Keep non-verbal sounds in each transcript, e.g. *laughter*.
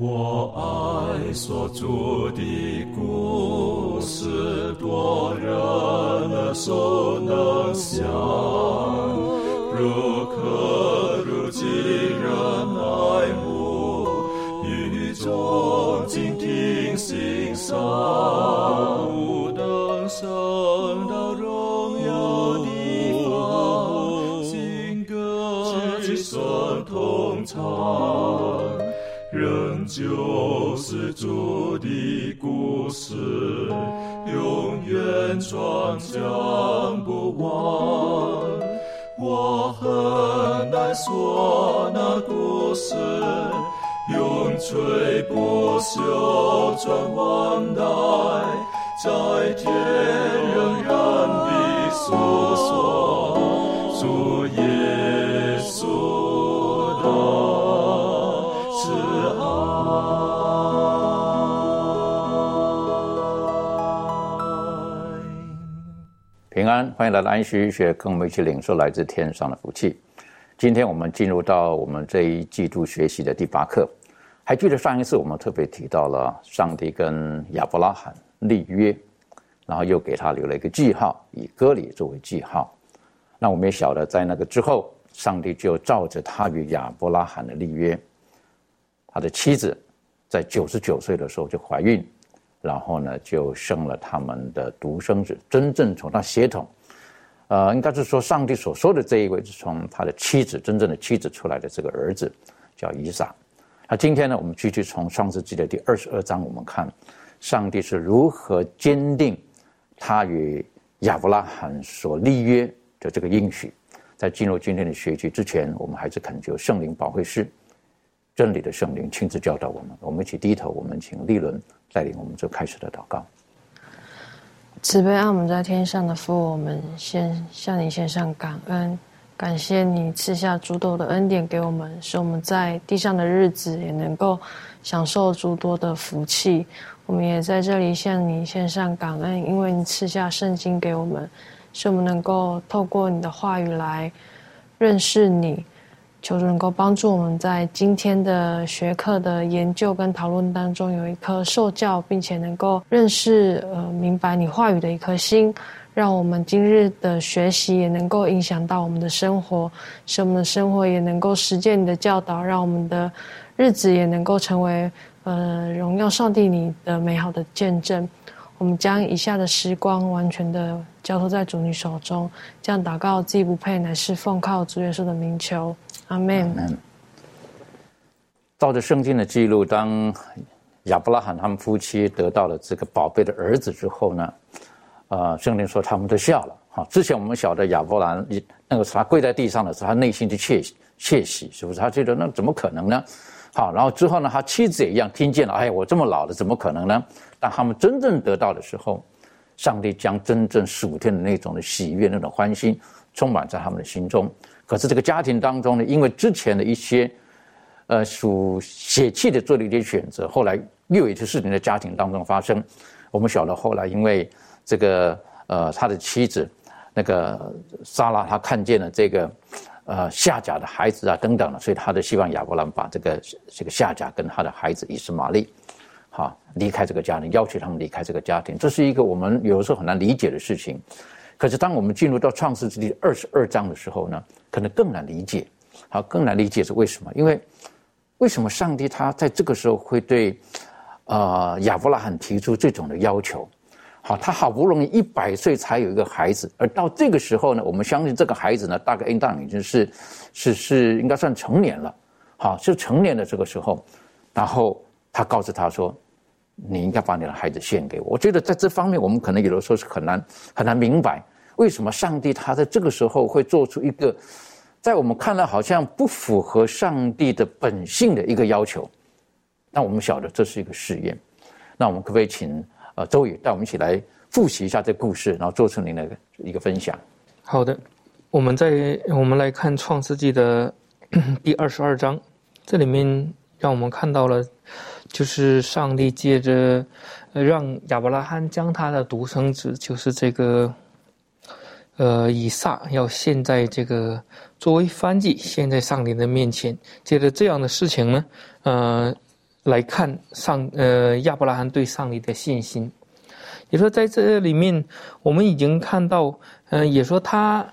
我爱所著的故事，多人耳熟能详，讲不完。我很难说那故事，永垂不朽转万代，在天仍然的诉说欢迎来到安息学，跟我们一起领受来自天上的福气。今天我们进入到我们这一季度学习的第八课。还记得上一次我们特别提到了上帝跟亚伯拉罕立约，然后又给他留了一个记号，以割礼作为记号。那我们也晓得，在那个之后，上帝就照着他与亚伯拉罕的立约，他的妻子在九十九岁的时候就怀孕。然后呢，就生了他们的独生子，真正从他血统，呃，应该是说上帝所说的这一位是从他的妻子，真正的妻子出来的这个儿子，叫以撒。那今天呢，我们继续从创世纪的第二十二章，我们看上帝是如何坚定他与亚伯拉罕所立约的这个应许。在进入今天的学习之前，我们还是恳求圣灵保惠师。真理的圣灵亲自教导我们，我们一起低头，我们请利伦带领我们做开始的祷告。慈悲爱我们在天上的父，我们先向你献上感恩，感谢你赐下诸多的恩典给我们，使我们在地上的日子也能够享受诸多的福气。我们也在这里向你献上感恩，因为你赐下圣经给我们，使我们能够透过你的话语来认识你。求主能够帮助我们在今天的学科的研究跟讨论当中，有一颗受教并且能够认识、呃明白你话语的一颗心，让我们今日的学习也能够影响到我们的生活，使我们的生活也能够实践你的教导，让我们的日子也能够成为呃荣耀上帝你的美好的见证。我们将以下的时光完全的交托在主你手中，这样祷告既不配，乃是奉靠主耶稣的名求。阿门。照着圣经的记录，当亚伯拉罕他们夫妻得到了这个宝贝的儿子之后呢，呃，圣经说他们都笑了。哈，之前我们晓得亚伯兰，那个他跪在地上的时候，他内心就窃窃喜，是不是？他觉得那怎么可能呢？好，然后之后呢，他妻子也一样听见了，哎，我这么老了，怎么可能呢？当他们真正得到的时候，上帝将真正属天的那种的喜悦、那种欢心，充满在他们的心中。可是这个家庭当中呢，因为之前的一些，呃，属血气的做了一些选择，后来又有一些事情在家庭当中发生。我们晓得后来因为这个呃，他的妻子那个莎拉，她看见了这个呃夏甲的孩子啊等等了，所以他的希望亚伯兰把这个这个夏甲跟他的孩子以实玛利，好离开这个家庭，要求他们离开这个家庭，这是一个我们有时候很难理解的事情。可是当我们进入到创世纪第二十二章的时候呢？可能更难理解，好，更难理解是为什么？因为为什么上帝他在这个时候会对呃亚伯拉罕提出这种的要求？好，他好不容易一百岁才有一个孩子，而到这个时候呢，我们相信这个孩子呢，大概应当已经是是是应该算成年了，好，是成年的这个时候，然后他告诉他说：“你应该把你的孩子献给我。”我觉得在这方面，我们可能有的时候是很难很难明白。为什么上帝他在这个时候会做出一个，在我们看来好像不符合上帝的本性的一个要求？那我们晓得这是一个试验。那我们可不可以请呃周宇带我们一起来复习一下这故事，然后做出您的一个分享？好的，我们在我们来看创世纪的第二十二章，这里面让我们看到了，就是上帝借着让亚伯拉罕将他的独生子，就是这个。呃，以撒要献在这个作为翻祭，献在上帝的面前。借着这样的事情呢，呃，来看上呃亚伯拉罕对上帝的信心。也说在这里面，我们已经看到，嗯，也说他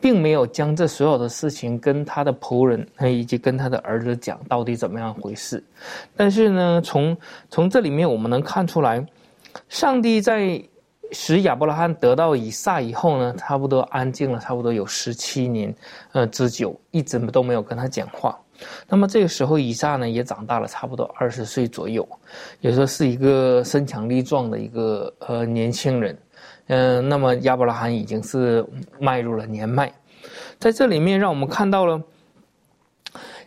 并没有将这所有的事情跟他的仆人以及跟他的儿子讲到底怎么样回事。但是呢，从从这里面我们能看出来，上帝在使亚伯拉罕得到以撒以后呢，差不多安静了，差不多有十七年呃之久，一直都没有跟他讲话。那么这个时候，以撒呢也长大了，差不多二十岁左右，也说是一个身强力壮的一个呃年轻人。嗯，那么亚伯拉罕已经是迈入了年迈，在这里面让我们看到了，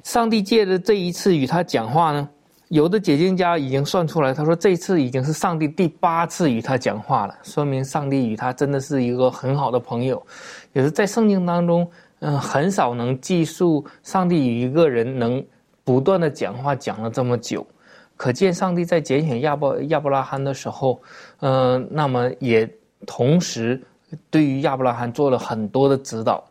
上帝借着这一次与他讲话呢，有的解经家已经算出来，他说这次已经是上帝第八次与他讲话了，说明上帝与他真的是一个很好的朋友，也是在圣经当中。嗯，很少能记述上帝与一个人能不断的讲话讲了这么久，可见上帝在拣选亚伯亚伯拉罕的时候，嗯，那么也同时对于亚伯拉罕做了很多的指导。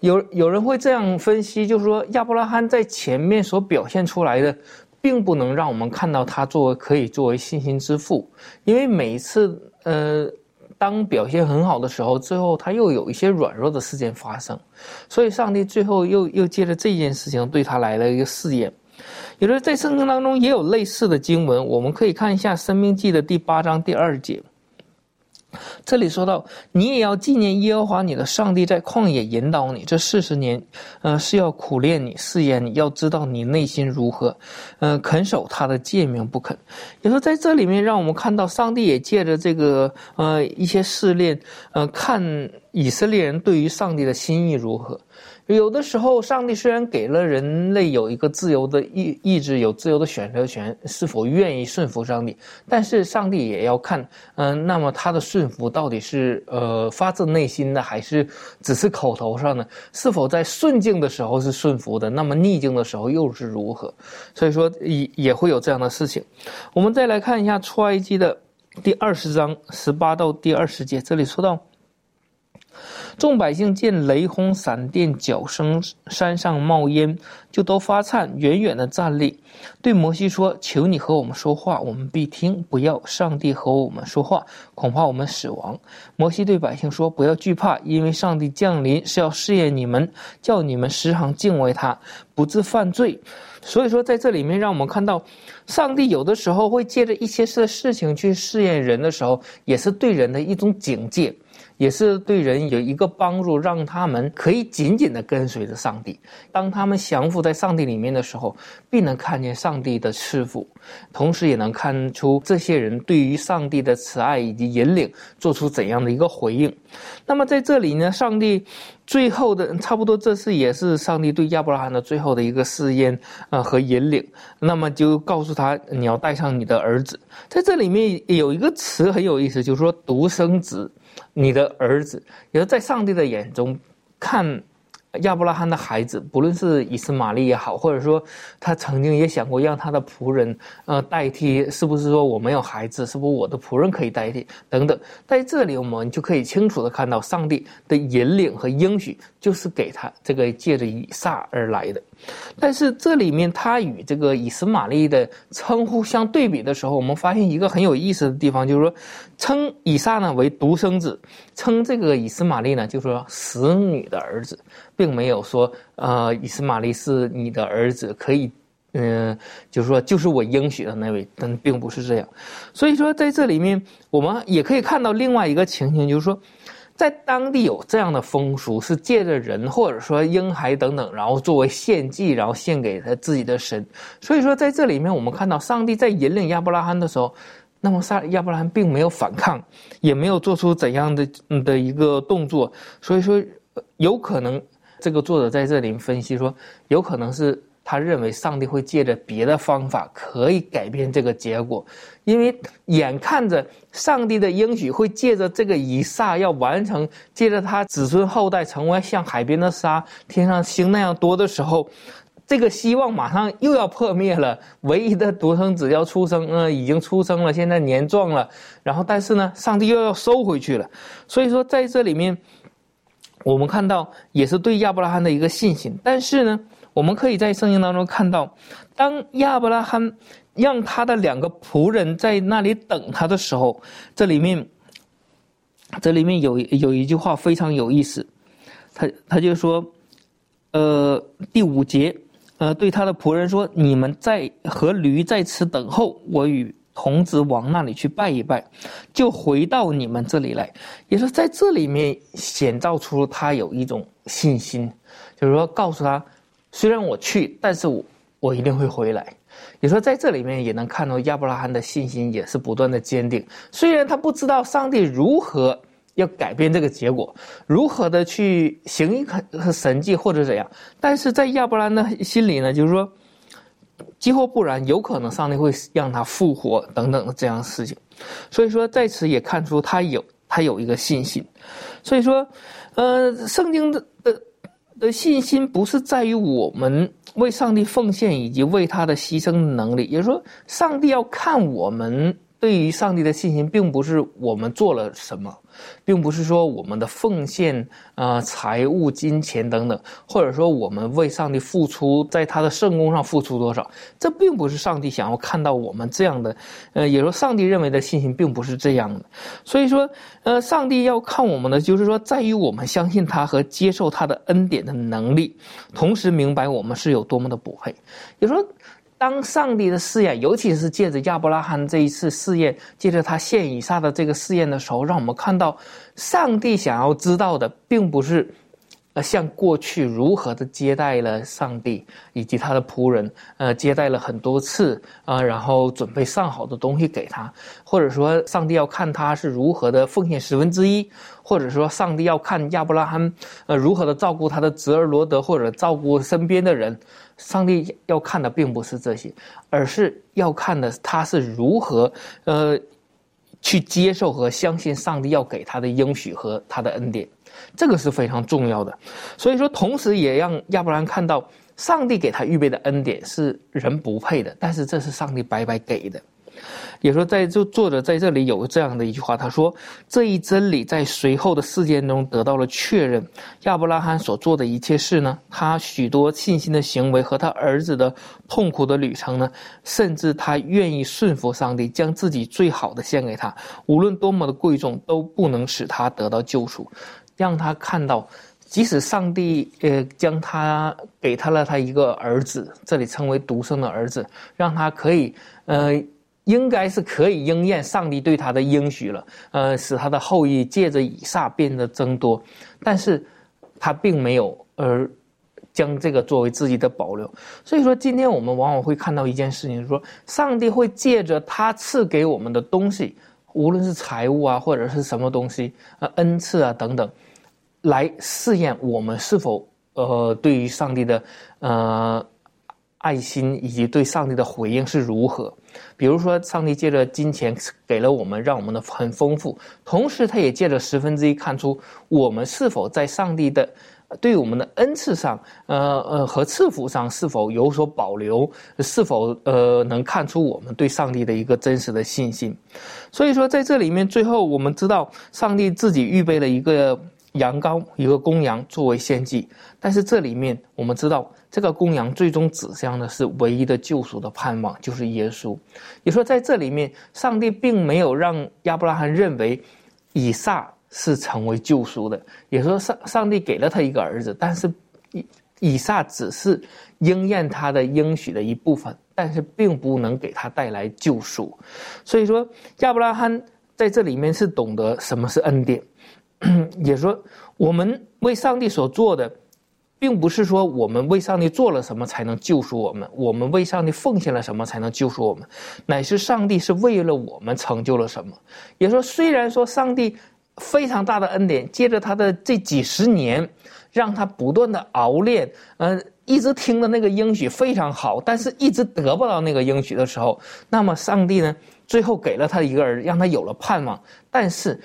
有有人会这样分析，就是说亚伯拉罕在前面所表现出来的，并不能让我们看到他作为可以作为信心之父，因为每一次呃。当表现很好的时候，最后他又有一些软弱的事件发生，所以上帝最后又又借着这件事情对他来了一个试验。有的在圣经当中也有类似的经文，我们可以看一下《生命记》的第八章第二节。这里说到，你也要纪念耶和华你的上帝在旷野引导你这四十年，呃，是要苦练你、试验你，要知道你内心如何，嗯，肯守他的诫命不肯。也说在这里面，让我们看到上帝也借着这个呃一些试炼，呃，看以色列人对于上帝的心意如何。有的时候，上帝虽然给了人类有一个自由的意意志，有自由的选择权，是否愿意顺服上帝？但是上帝也要看，嗯，那么他的顺服到底是呃发自内心的，还是只是口头上的？是否在顺境的时候是顺服的，那么逆境的时候又是如何？所以说也也会有这样的事情。我们再来看一下出埃及的第二十章十八到第二十节，这里说到。众百姓见雷轰、闪电、脚声，山上冒烟，就都发颤，远远的站立，对摩西说：“求你和我们说话，我们必听；不要上帝和我们说话，恐怕我们死亡。”摩西对百姓说：“不要惧怕，因为上帝降临是要试验你们，叫你们时常敬畏他，不致犯罪。”所以说，在这里面，让我们看到，上帝有的时候会借着一些事事情去试验人的时候，也是对人的一种警戒。也是对人有一个帮助，让他们可以紧紧的跟随着上帝。当他们降服在上帝里面的时候，必能看见上帝的赐福，同时也能看出这些人对于上帝的慈爱以及引领做出怎样的一个回应。那么在这里呢，上帝最后的差不多，这次也是上帝对亚伯拉罕的最后的一个试验啊和引领。那么就告诉他，你要带上你的儿子。在这里面有一个词很有意思，就是说独生子。你的儿子，也是在上帝的眼中看。亚伯拉罕的孩子，不论是以斯玛利也好，或者说他曾经也想过让他的仆人呃代替，是不是说我没有孩子，是不是我的仆人可以代替等等？在这里我们就可以清楚的看到上帝的引领和应许，就是给他这个借着以撒而来的。但是这里面他与这个以斯玛利的称呼相对比的时候，我们发现一个很有意思的地方，就是说称以撒呢为独生子，称这个以斯玛利呢就是说使女的儿子。并没有说，呃，以斯玛利是你的儿子，可以，嗯，就是说，就是我应许的那位，但并不是这样。所以说，在这里面，我们也可以看到另外一个情形，就是说，在当地有这样的风俗，是借着人或者说婴孩等等，然后作为献祭，然后献给他自己的神。所以说，在这里面，我们看到上帝在引领亚伯拉罕的时候，那么萨亚伯拉罕并没有反抗，也没有做出怎样的的一个动作。所以说，有可能。这个作者在这里分析说，有可能是他认为上帝会借着别的方法可以改变这个结果，因为眼看着上帝的应许会借着这个以撒要完成，借着他子孙后代成为像海边的沙、天上星那样多的时候，这个希望马上又要破灭了。唯一的独生子要出生，呃，已经出生了，现在年壮了，然后但是呢，上帝又要收回去了。所以说在这里面。我们看到也是对亚伯拉罕的一个信心，但是呢，我们可以在圣经当中看到，当亚伯拉罕让他的两个仆人在那里等他的时候，这里面，这里面有有一句话非常有意思，他他就说，呃，第五节，呃，对他的仆人说：“你们在和驴在此等候，我与童子往那里去拜一拜，就回到你们这里来。”也是在这里面显造出他有一种信心，就是说告诉他，虽然我去，但是我我一定会回来。你说在这里面也能看到亚伯拉罕的信心也是不断的坚定，虽然他不知道上帝如何要改变这个结果，如何的去行一个神迹或者怎样，但是在亚伯拉罕的心里呢，就是说，几乎不然，有可能上帝会让他复活等等的这样的事情，所以说在此也看出他有他有一个信心，所以说，呃，圣经的的信心不是在于我们。为上帝奉献以及为他的牺牲的能力，也就是说，上帝要看我们对于上帝的信心，并不是我们做了什么。并不是说我们的奉献啊、财物、金钱等等，或者说我们为上帝付出，在他的圣功上付出多少，这并不是上帝想要看到我们这样的。呃，也说上帝认为的信心并不是这样的。所以说，呃，上帝要看我们的，就是说在于我们相信他和接受他的恩典的能力，同时明白我们是有多么的不配。也说。当上帝的试验，尤其是借着亚伯拉罕这一次试验，借着他献以撒的这个试验的时候，让我们看到，上帝想要知道的，并不是。呃，像过去如何的接待了上帝以及他的仆人，呃，接待了很多次啊，然后准备上好的东西给他，或者说上帝要看他是如何的奉献十分之一，或者说上帝要看亚伯拉罕呃如何的照顾他的侄儿罗德，或者照顾身边的人，上帝要看的并不是这些，而是要看的他是如何呃去接受和相信上帝要给他的应许和他的恩典。这个是非常重要的，所以说，同时也让亚伯兰看到，上帝给他预备的恩典是人不配的，但是这是上帝白白给的。也说，在就作者在这里有这样的一句话，他说：“这一真理在随后的事件中得到了确认。亚伯拉罕所做的一切事呢，他许多信心的行为和他儿子的痛苦的旅程呢，甚至他愿意顺服上帝，将自己最好的献给他，无论多么的贵重，都不能使他得到救赎。”让他看到，即使上帝呃将他给他了他一个儿子，这里称为独生的儿子，让他可以呃，应该是可以应验上帝对他的应许了，呃，使他的后裔借着以撒变得增多，但是他并没有呃将这个作为自己的保留。所以说，今天我们往往会看到一件事情，说上帝会借着他赐给我们的东西，无论是财物啊，或者是什么东西啊，恩赐啊等等。来试验我们是否呃对于上帝的呃爱心以及对上帝的回应是如何？比如说，上帝借着金钱给了我们，让我们的很丰富；同时，他也借着十分之一看出我们是否在上帝的对我们的恩赐上，呃呃和赐福上是否有所保留，是否呃能看出我们对上帝的一个真实的信心。所以说，在这里面，最后我们知道，上帝自己预备了一个。羊羔一个公羊作为献祭，但是这里面我们知道，这个公羊最终指向的是唯一的救赎的盼望，就是耶稣。也说在这里面，上帝并没有让亚伯拉罕认为以撒是成为救赎的，也说上上帝给了他一个儿子，但是以以撒只是应验他的应许的一部分，但是并不能给他带来救赎。所以说，亚伯拉罕在这里面是懂得什么是恩典。*clears throat* 也说，我们为上帝所做的，并不是说我们为上帝做了什么才能救赎我们，我们为上帝奉献了什么才能救赎我们，乃是上帝是为了我们成就了什么。也说，虽然说上帝非常大的恩典，接着他的这几十年，让他不断的熬练，呃，一直听的那个应许非常好，但是一直得不到那个应许的时候，那么上帝呢，最后给了他一个儿子，让他有了盼望，但是。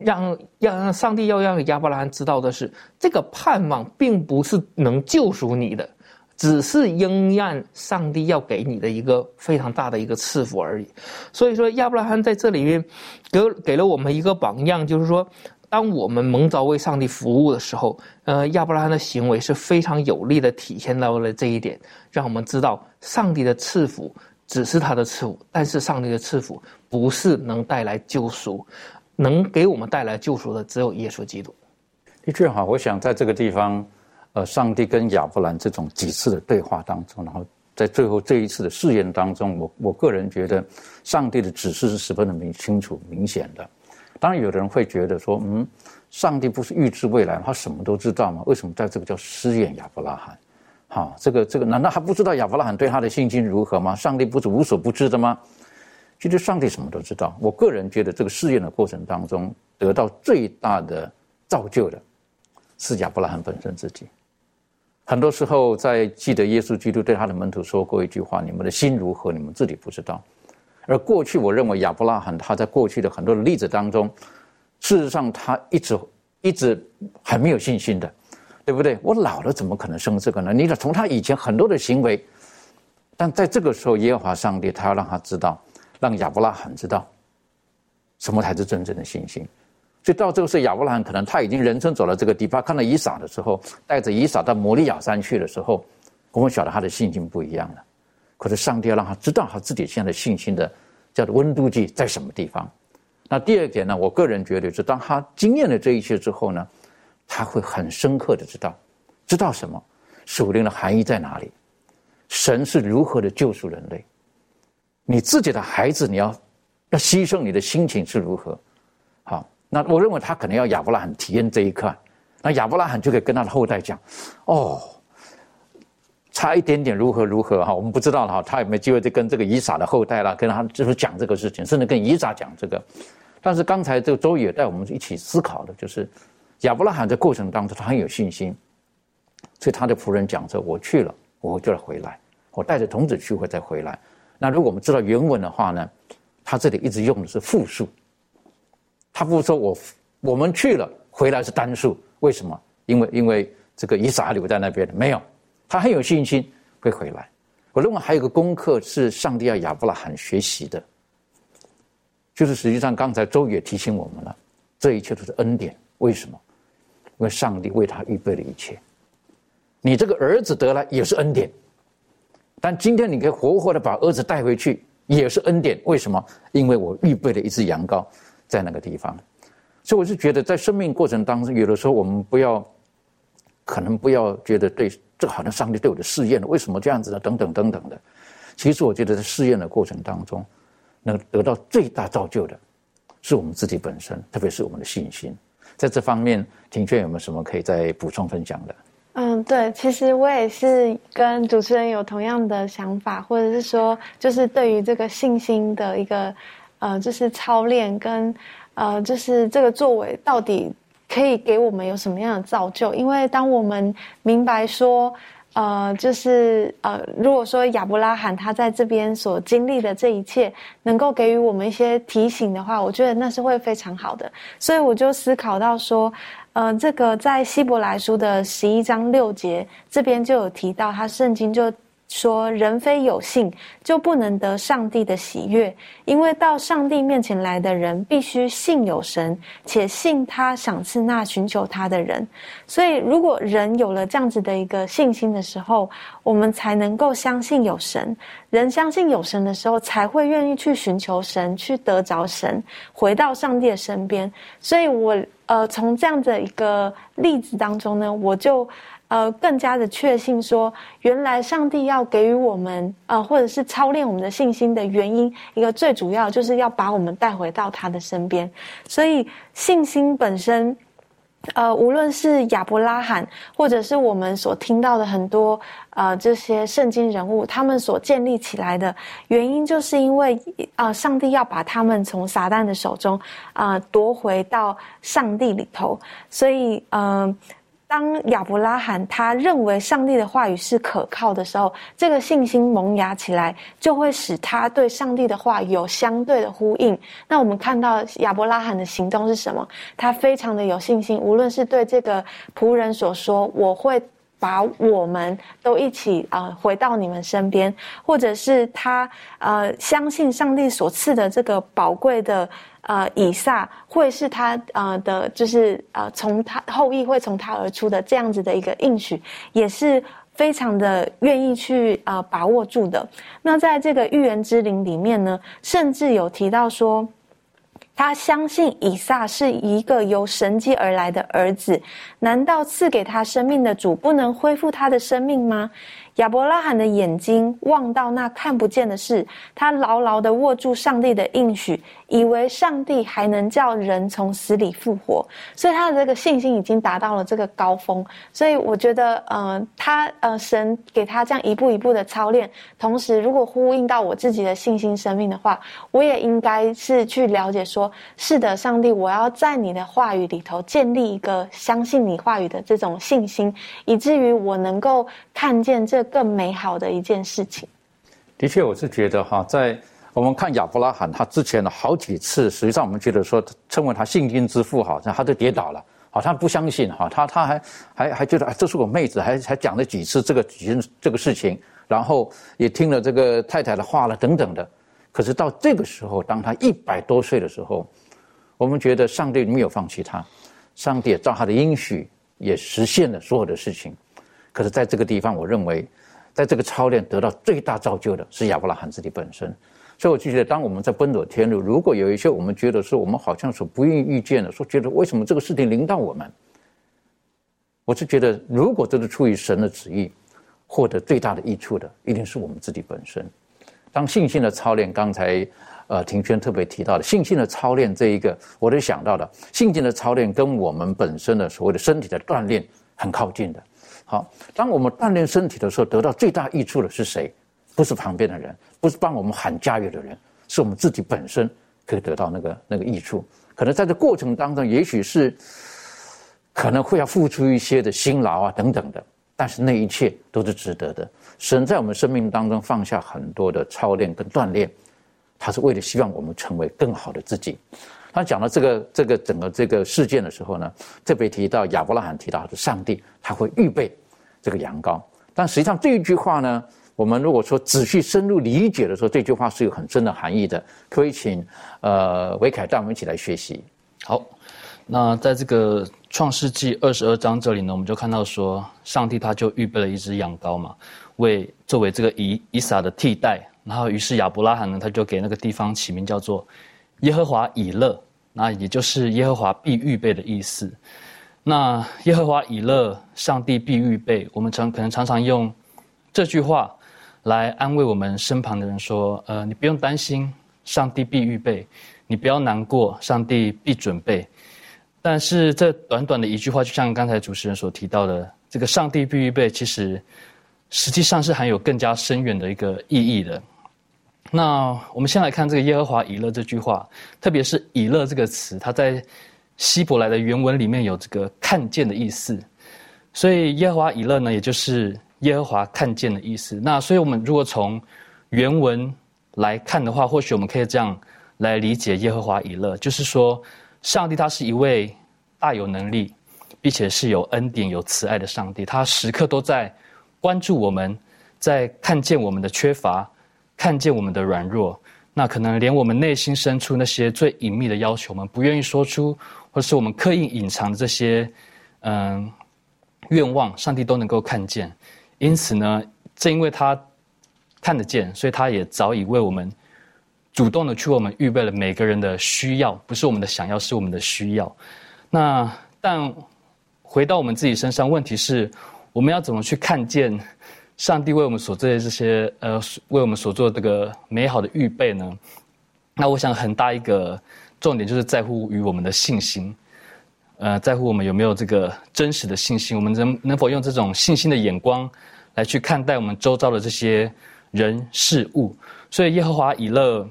让让上帝要让亚伯拉罕知道的是，这个盼望并不是能救赎你的，只是应验上帝要给你的一个非常大的一个赐福而已。所以说，亚伯拉罕在这里面给给了我们一个榜样，就是说，当我们蒙召为上帝服务的时候，呃，亚伯拉罕的行为是非常有力的体现到了这一点，让我们知道上帝的赐福。只是他的赐福，但是上帝的赐福不是能带来救赎，能给我们带来救赎的只有耶稣基督。的确哈，我想在这个地方，呃，上帝跟亚伯兰这种几次的对话当中，然后在最后这一次的试验当中，我我个人觉得，上帝的指示是十分的明清楚明显的。当然，有的人会觉得说，嗯，上帝不是预知未来，他什么都知道吗？为什么在这个叫试验亚伯拉罕？好，这个这个，难道还不知道亚伯拉罕对他的信心如何吗？上帝不是无所不知的吗？其实上帝什么都知道。我个人觉得，这个试验的过程当中，得到最大的造就的，是亚伯拉罕本身自己。很多时候，在记得耶稣基督对他的门徒说过一句话：“你们的心如何，你们自己不知道。”而过去，我认为亚伯拉罕他在过去的很多的例子当中，事实上他一直一直很没有信心的。对不对？我老了怎么可能生这个呢？你得从他以前很多的行为，但在这个时候，耶和华上帝他要让他知道，让亚伯拉罕知道，什么才是真正的信心。所以到这个时候，亚伯拉罕可能他已经人生走到这个地方，看到以撒的时候，带着以撒到摩利亚山去的时候，我们晓得他的信心不一样了。可是上帝要让他知道他自己现在的信心的叫做温度计在什么地方。那第二点呢？我个人觉得是，当他经验了这一切之后呢？他会很深刻的知道，知道什么属灵的含义在哪里，神是如何的救赎人类，你自己的孩子你要要牺牲你的心情是如何，好，那我认为他可能要亚伯拉罕体验这一刻，那亚伯拉罕就可以跟他的后代讲，哦，差一点点如何如何哈，我们不知道哈，他有没有机会再跟这个以撒的后代啦，跟他就是讲这个事情，甚至跟以撒讲这个，但是刚才这个周也带我们一起思考的就是。亚伯拉罕在过程当中，他很有信心，所以他的仆人讲着：“我去了，我就要回来。我带着童子去，会再回来。”那如果我们知道原文的话呢，他这里一直用的是复数，他不说我我们去了，回来是单数。为什么？因为因为这个以撒留在那边的没有，他很有信心会回来。我认为还有个功课是上帝要亚伯拉罕学习的，就是实际上刚才周也提醒我们了，这一切都是恩典。为什么？因为上帝为他预备了一切，你这个儿子得来也是恩典，但今天你可以活活的把儿子带回去，也是恩典。为什么？因为我预备了一只羊羔在那个地方，所以我是觉得在生命过程当中，有的时候我们不要，可能不要觉得对这好像上帝对我的试验，为什么这样子呢？等等等等的。其实我觉得在试验的过程当中，能得到最大造就的，是我们自己本身，特别是我们的信心。在这方面，庭轩有没有什么可以再补充分享的？嗯，对，其实我也是跟主持人有同样的想法，或者是说，就是对于这个信心的一个呃，就是操练跟呃，就是这个作为到底可以给我们有什么样的造就？因为当我们明白说。呃，就是呃，如果说亚伯拉罕他在这边所经历的这一切，能够给予我们一些提醒的话，我觉得那是会非常好的。所以我就思考到说，呃，这个在希伯来书的十一章六节这边就有提到，他圣经就。说人非有信就不能得上帝的喜悦，因为到上帝面前来的人必须信有神，且信他赏赐那寻求他的人。所以，如果人有了这样子的一个信心的时候，我们才能够相信有神。人相信有神的时候，才会愿意去寻求神，去得着神，回到上帝的身边。所以，我呃，从这样的一个例子当中呢，我就。呃，更加的确信说，原来上帝要给予我们，呃，或者是操练我们的信心的原因，一个最主要就是要把我们带回到他的身边。所以，信心本身，呃，无论是亚伯拉罕，或者是我们所听到的很多呃这些圣经人物，他们所建立起来的原因，就是因为呃，上帝要把他们从撒旦的手中啊夺回到上帝里头。所以，嗯。当亚伯拉罕他认为上帝的话语是可靠的时候，这个信心萌芽起来，就会使他对上帝的话有相对的呼应。那我们看到亚伯拉罕的行动是什么？他非常的有信心，无论是对这个仆人所说，我会把我们都一起啊回到你们身边，或者是他呃相信上帝所赐的这个宝贵的。呃，以撒会是他呃的，就是呃从他后裔会从他而出的这样子的一个应许，也是非常的愿意去呃把握住的。那在这个预言之灵里面呢，甚至有提到说。他相信以撒是一个由神迹而来的儿子，难道赐给他生命的主不能恢复他的生命吗？亚伯拉罕的眼睛望到那看不见的事，他牢牢的握住上帝的应许，以为上帝还能叫人从死里复活，所以他的这个信心已经达到了这个高峰。所以我觉得，呃，他呃，神给他这样一步一步的操练，同时如果呼应到我自己的信心生命的话，我也应该是去了解说，是的，上帝，我要在你的话语里头建立一个相信你话语的这种信心，以至于我能够看见这。更美好的一件事情。的确，我是觉得哈，在我们看亚伯拉罕他之前的好几次，实际上我们觉得说称为他信心之父，好像他都跌倒了，好像不相信哈，他他还还还觉得啊，这是个妹子，还还讲了几次这个几这个事情，然后也听了这个太太的话了等等的。可是到这个时候，当他一百多岁的时候，我们觉得上帝没有放弃他，上帝也照他的应许也实现了所有的事情。可是，在这个地方，我认为。在这个操练得到最大造就的是亚伯拉罕自己本身，所以我就觉得，当我们在奔走天路，如果有一些我们觉得说我们好像是不愿意遇见的，说觉得为什么这个事情临到我们，我是觉得，如果这是出于神的旨意，获得最大的益处的，一定是我们自己本身。当信心的操练，刚才呃庭轩特别提到的信心的操练这一个，我都想到了，信心的操练跟我们本身的所谓的身体的锻炼很靠近的。好，当我们锻炼身体的时候，得到最大益处的是谁？不是旁边的人，不是帮我们喊加油的人，是我们自己本身可以得到那个那个益处。可能在这过程当中，也许是可能会要付出一些的辛劳啊等等的，但是那一切都是值得的。神在我们生命当中放下很多的操练跟锻炼，他是为了希望我们成为更好的自己。他讲到这个这个整个这个事件的时候呢，特别提到亚伯拉罕提到的上帝，他会预备。这个羊羔，但实际上这一句话呢，我们如果说仔细深入理解的时候，这句话是有很深的含义的。可以请呃维凯带我们一起来学习。好，那在这个创世纪二十二章这里呢，我们就看到说，上帝他就预备了一只羊羔嘛，为作为这个以以撒的替代。然后于是亚伯拉罕呢，他就给那个地方起名叫做耶和华以勒，那也就是耶和华必预备的意思。那耶和华以勒，上帝必预备。我们常可能常常用这句话来安慰我们身旁的人说：“呃，你不用担心，上帝必预备；你不要难过，上帝必准备。”但是这短短的一句话，就像刚才主持人所提到的，这个“上帝必预备”，其实实际上是含有更加深远的一个意义的。那我们先来看这个耶和华以勒这句话，特别是“以勒”这个词，它在。希伯来的原文里面有这个看见的意思，所以耶和华以勒呢，也就是耶和华看见的意思。那所以我们如果从原文来看的话，或许我们可以这样来理解耶和华以勒，就是说，上帝他是一位大有能力，并且是有恩典、有慈爱的上帝，他时刻都在关注我们，在看见我们的缺乏，看见我们的软弱。那可能连我们内心深处那些最隐秘的要求，我们不愿意说出。或者是我们刻意隐藏的这些，嗯，愿望，上帝都能够看见。因此呢，正因为他看得见，所以他也早已为我们主动的去为我们预备了每个人的需要，不是我们的想要，是我们的需要。那但回到我们自己身上，问题是我们要怎么去看见上帝为我们所做的这些呃，为我们所做这个美好的预备呢？那我想很大一个。重点就是在乎于我们的信心，呃，在乎我们有没有这个真实的信心，我们能能否用这种信心的眼光来去看待我们周遭的这些人事物。所以耶和华以勒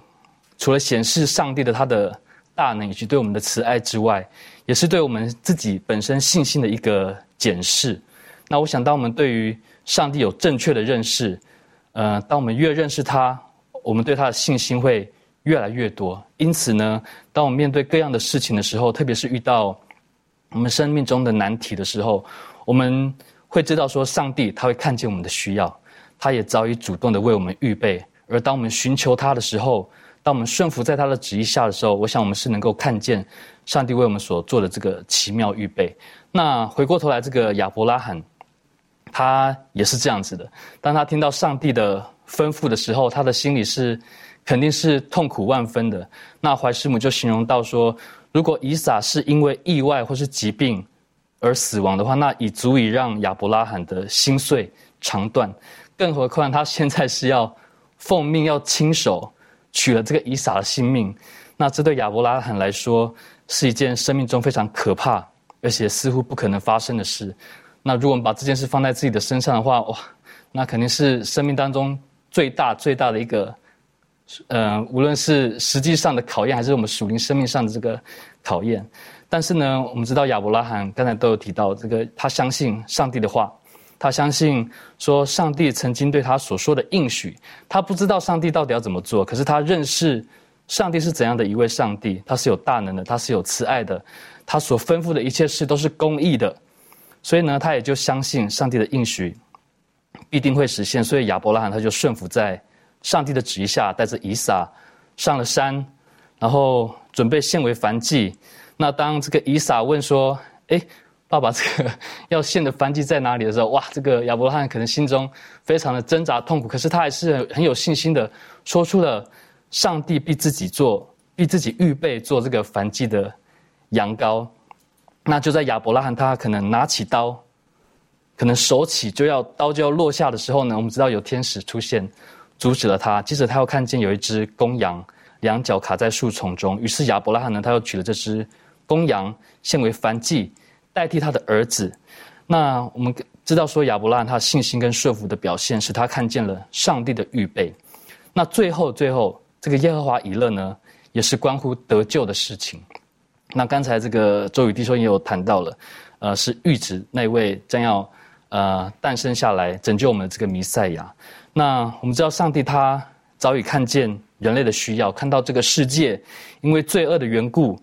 除了显示上帝的他的大能以及对我们的慈爱之外，也是对我们自己本身信心的一个检视。那我想，当我们对于上帝有正确的认识，呃，当我们越认识他，我们对他的信心会。越来越多，因此呢，当我们面对各样的事情的时候，特别是遇到我们生命中的难题的时候，我们会知道说，上帝他会看见我们的需要，他也早已主动的为我们预备。而当我们寻求他的时候，当我们顺服在他的旨意下的时候，我想我们是能够看见上帝为我们所做的这个奇妙预备。那回过头来，这个亚伯拉罕，他也是这样子的。当他听到上帝的吩咐的时候，他的心里是肯定是痛苦万分的。那怀师母就形容到说，如果以撒是因为意外或是疾病而死亡的话，那已足以让亚伯拉罕的心碎肠断。更何况他现在是要奉命要亲手取了这个以撒的性命，那这对亚伯拉罕来说是一件生命中非常可怕，而且似乎不可能发生的事。那如果我们把这件事放在自己的身上的话，哇，那肯定是生命当中最大最大的一个，呃，无论是实际上的考验，还是我们属灵生命上的这个考验。但是呢，我们知道亚伯拉罕刚才都有提到，这个他相信上帝的话。他相信说，上帝曾经对他所说的应许，他不知道上帝到底要怎么做，可是他认识上帝是怎样的一位上帝，他是有大能的，他是有慈爱的，他所吩咐的一切事都是公义的，所以呢，他也就相信上帝的应许必定会实现，所以亚伯拉罕他就顺服在上帝的旨意下，带着以撒上了山，然后准备献为燔祭。那当这个以撒问说：“哎？”爸爸，这个要献的燔祭在哪里的时候，哇，这个亚伯拉罕可能心中非常的挣扎痛苦，可是他还是很有信心的说出了上帝必自己做，必自己预备做这个燔祭的羊羔。那就在亚伯拉罕他可能拿起刀，可能手起就要刀就要落下的时候呢，我们知道有天使出现阻止了他。接着他又看见有一只公羊，两脚卡在树丛中，于是亚伯拉罕呢，他又取了这只公羊献为燔祭。代替他的儿子，那我们知道说亚伯拉罕他信心跟顺服的表现，使他看见了上帝的预备。那最后最后这个耶和华以勒呢，也是关乎得救的事情。那刚才这个周宇弟兄也有谈到了，呃，是预指那位将要呃诞生下来拯救我们的这个弥赛亚。那我们知道上帝他早已看见人类的需要，看到这个世界因为罪恶的缘故。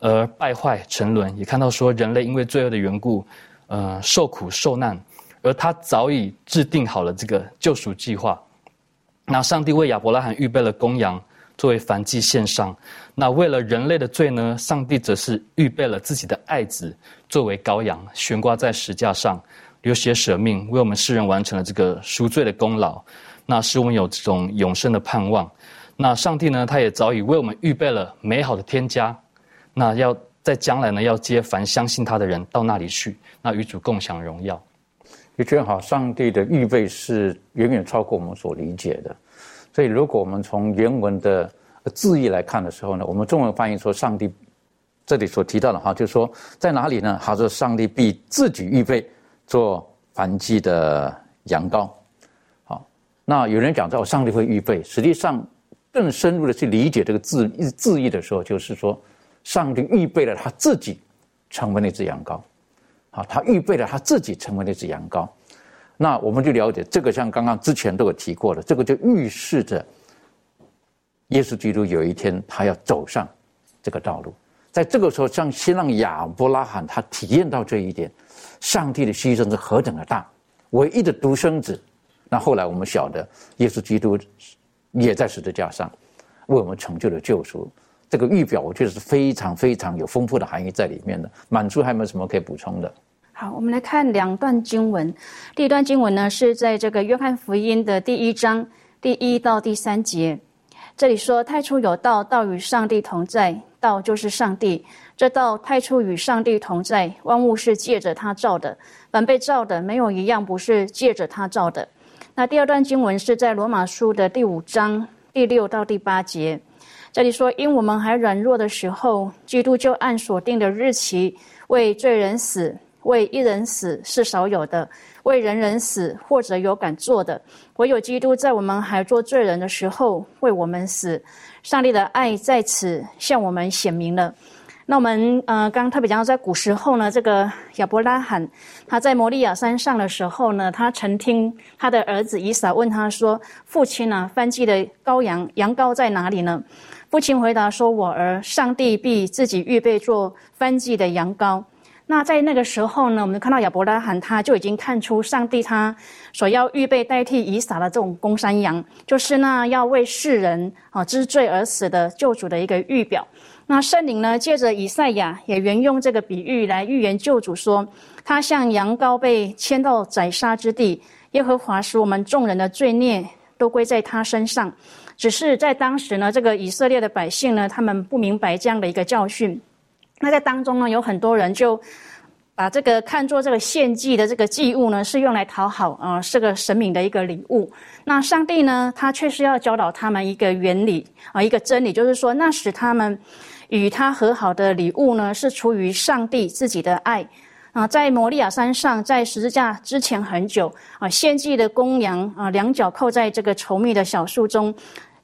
而败坏沉沦，也看到说人类因为罪恶的缘故，呃，受苦受难，而他早已制定好了这个救赎计划。那上帝为亚伯拉罕预备了公羊作为燔祭献上，那为了人类的罪呢，上帝则是预备了自己的爱子作为羔羊，悬挂在石架上，流血舍命，为我们世人完成了这个赎罪的功劳，那使我们有这种永生的盼望。那上帝呢，他也早已为我们预备了美好的天家。那要在将来呢，要接凡相信他的人到那里去，那与主共享荣耀。的确好，上帝的预备是远远超过我们所理解的。所以，如果我们从原文的字义来看的时候呢，我们中文翻译说上帝这里所提到的哈，就是说在哪里呢？他说上帝必自己预备做燔祭的羊羔。好，那有人讲到上帝会预备，实际上更深入的去理解这个字字义的时候，就是说。上帝预备了他自己，成为那只羊羔，好，他预备了他自己成为那只羊羔，那我们就了解这个，像刚刚之前都有提过的，这个就预示着耶稣基督有一天他要走上这个道路，在这个时候，像先让亚伯拉罕他体验到这一点，上帝的牺牲是何等的大，唯一的独生子，那后来我们晓得耶稣基督也在十字架上为我们成就了救赎。这个预表，我觉得是非常非常有丰富的含义在里面的。满足还有没有什么可以补充的？好，我们来看两段经文。第一段经文呢，是在这个约翰福音的第一章第一到第三节。这里说：“太初有道，道与上帝同在，道就是上帝。这道太初与上帝同在，万物是借着他造的，凡被造的，没有一样不是借着他造的。”那第二段经文是在罗马书的第五章第六到第八节。这里说，因我们还软弱的时候，基督就按所定的日期为罪人死，为一人死是少有的，为人人死或者有敢做的，唯有基督在我们还做罪人的时候为我们死。上帝的爱在此向我们显明了。那我们呃，刚刚特别讲到，在古时候呢，这个亚伯拉罕他在摩利亚山上的时候呢，他曾听他的儿子以撒问他说：“父亲呢，翻祭的羔羊羊羔在哪里呢？”父亲回答说：“我儿，上帝必自己预备做翻祭的羊羔。”那在那个时候呢，我们看到亚伯拉罕他就已经看出上帝他所要预备代替以撒的这种公山羊，就是那要为世人啊知罪而死的救主的一个预表。那圣灵呢，借着以赛亚也沿用这个比喻来预言救主，说他像羊羔被牵到宰杀之地，耶和华使我们众人的罪孽都归在他身上。只是在当时呢，这个以色列的百姓呢，他们不明白这样的一个教训。那在当中呢，有很多人就把这个看作这个献祭的这个祭物呢，是用来讨好啊，是个神明的一个礼物。那上帝呢，他确实要教导他们一个原理啊，一个真理，就是说，那使他们与他和好的礼物呢，是出于上帝自己的爱啊。在摩利亚山上，在十字架之前很久啊，献祭的公羊啊，两脚扣在这个稠密的小树中。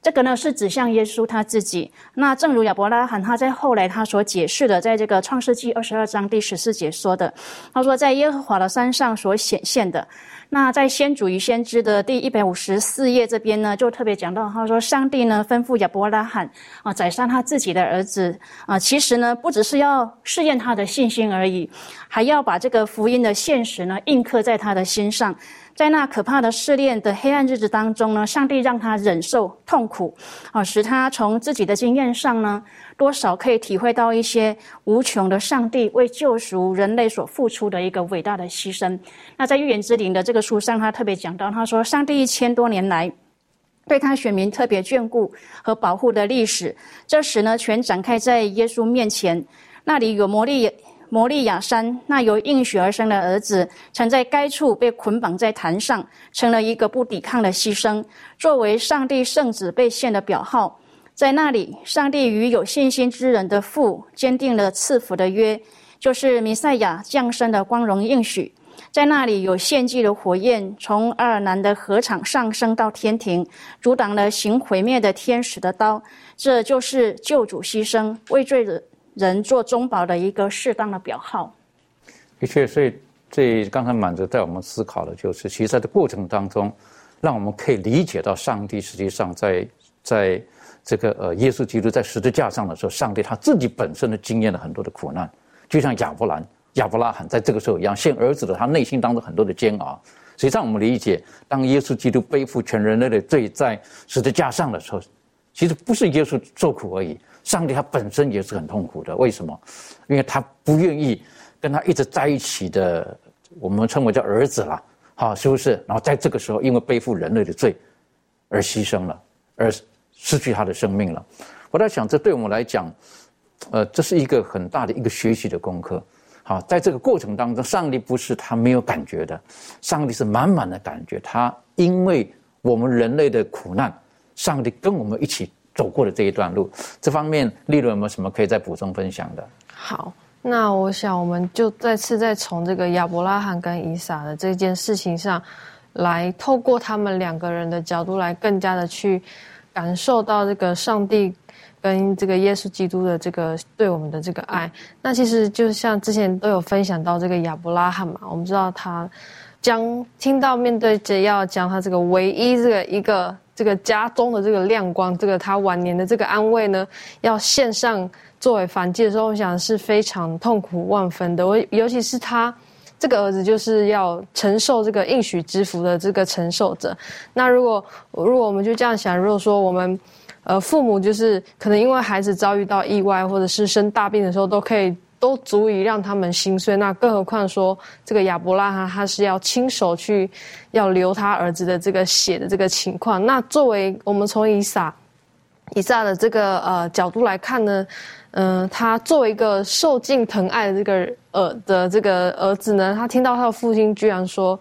这个呢是指向耶稣他自己。那正如亚伯拉罕他在后来他所解释的，在这个创世纪二十二章第十四节说的，他说在耶和华的山上所显现的。那在先祖与先知的第一百五十四页这边呢，就特别讲到，他说上帝呢吩咐亚伯拉罕啊宰杀他自己的儿子啊，其实呢不只是要试验他的信心而已，还要把这个福音的现实呢印刻在他的心上。在那可怕的试炼的黑暗日子当中呢，上帝让他忍受痛苦，啊，使他从自己的经验上呢，多少可以体会到一些无穷的上帝为救赎人类所付出的一个伟大的牺牲。那在预言之灵的这个书上，他特别讲到，他说，上帝一千多年来对他选民特别眷顾和保护的历史，这时呢，全展开在耶稣面前，那里有魔力。摩利亚山，那由应许而生的儿子，曾在该处被捆绑在坛上，成了一个不抵抗的牺牲，作为上帝圣子被献的表号。在那里，上帝与有信心之人的父坚定了赐福的约，就是弥赛亚降生的光荣应许。在那里有献祭的火焰，从爱尔兰的河场上升到天庭，阻挡了行毁灭的天使的刀。这就是救主牺牲为罪。人做中保的一个适当的表号，的确，所以这刚才满子带我们思考的就是，其实在这过程当中，让我们可以理解到，上帝实际上在在这个呃耶稣基督在十字架上的时候，上帝他自己本身的经验了很多的苦难，就像亚伯兰、亚伯拉罕在这个时候一样，献儿子的他内心当中很多的煎熬。实际上，我们理解，当耶稣基督背负全人类的罪在十字架上的时候，其实不是耶稣受苦而已。上帝他本身也是很痛苦的，为什么？因为他不愿意跟他一直在一起的，我们称为叫儿子了，好，是不是？然后在这个时候，因为背负人类的罪而牺牲了，而失去他的生命了。我在想，这对我们来讲，呃，这是一个很大的一个学习的功课。好，在这个过程当中，上帝不是他没有感觉的，上帝是满满的感觉。他因为我们人类的苦难，上帝跟我们一起。走过的这一段路，这方面利润有没有什么可以再补充分享的？好，那我想我们就再次再从这个亚伯拉罕跟以撒的这件事情上，来透过他们两个人的角度来更加的去感受到这个上帝跟这个耶稣基督的这个对我们的这个爱。那其实就像之前都有分享到这个亚伯拉罕嘛，我们知道他将听到面对着要将他这个唯一这个一个。这个家中的这个亮光，这个他晚年的这个安慰呢，要献上作为反击的时候，我想是非常痛苦万分的。我尤其是他这个儿子，就是要承受这个应许之福的这个承受者。那如果如果我们就这样想，如果说我们呃父母就是可能因为孩子遭遇到意外，或者是生大病的时候，都可以。都足以让他们心碎，那更何况说这个亚伯拉罕他是要亲手去要流他儿子的这个血的这个情况。那作为我们从以撒以撒的这个呃角度来看呢，嗯，他作为一个受尽疼爱的这个儿的这个儿子呢，他听到他的父亲居然说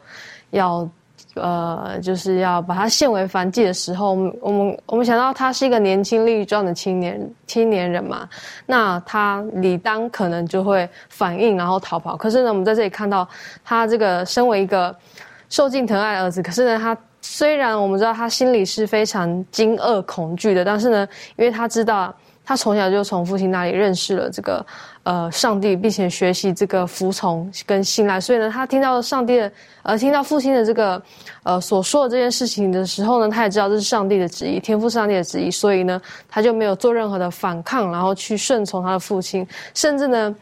要。呃，就是要把他献为凡祭的时候，我们我们我们想到他是一个年轻力壮的青年青年人嘛，那他理当可能就会反应，然后逃跑。可是呢，我们在这里看到他这个身为一个受尽疼爱的儿子，可是呢，他虽然我们知道他心里是非常惊愕恐惧的，但是呢，因为他知道。他从小就从父亲那里认识了这个，呃，上帝，并且学习这个服从跟信赖。所以呢，他听到上帝的，呃，听到父亲的这个，呃，所说的这件事情的时候呢，他也知道这是上帝的旨意，天赋上帝的旨意。所以呢，他就没有做任何的反抗，然后去顺从他的父亲，甚至呢，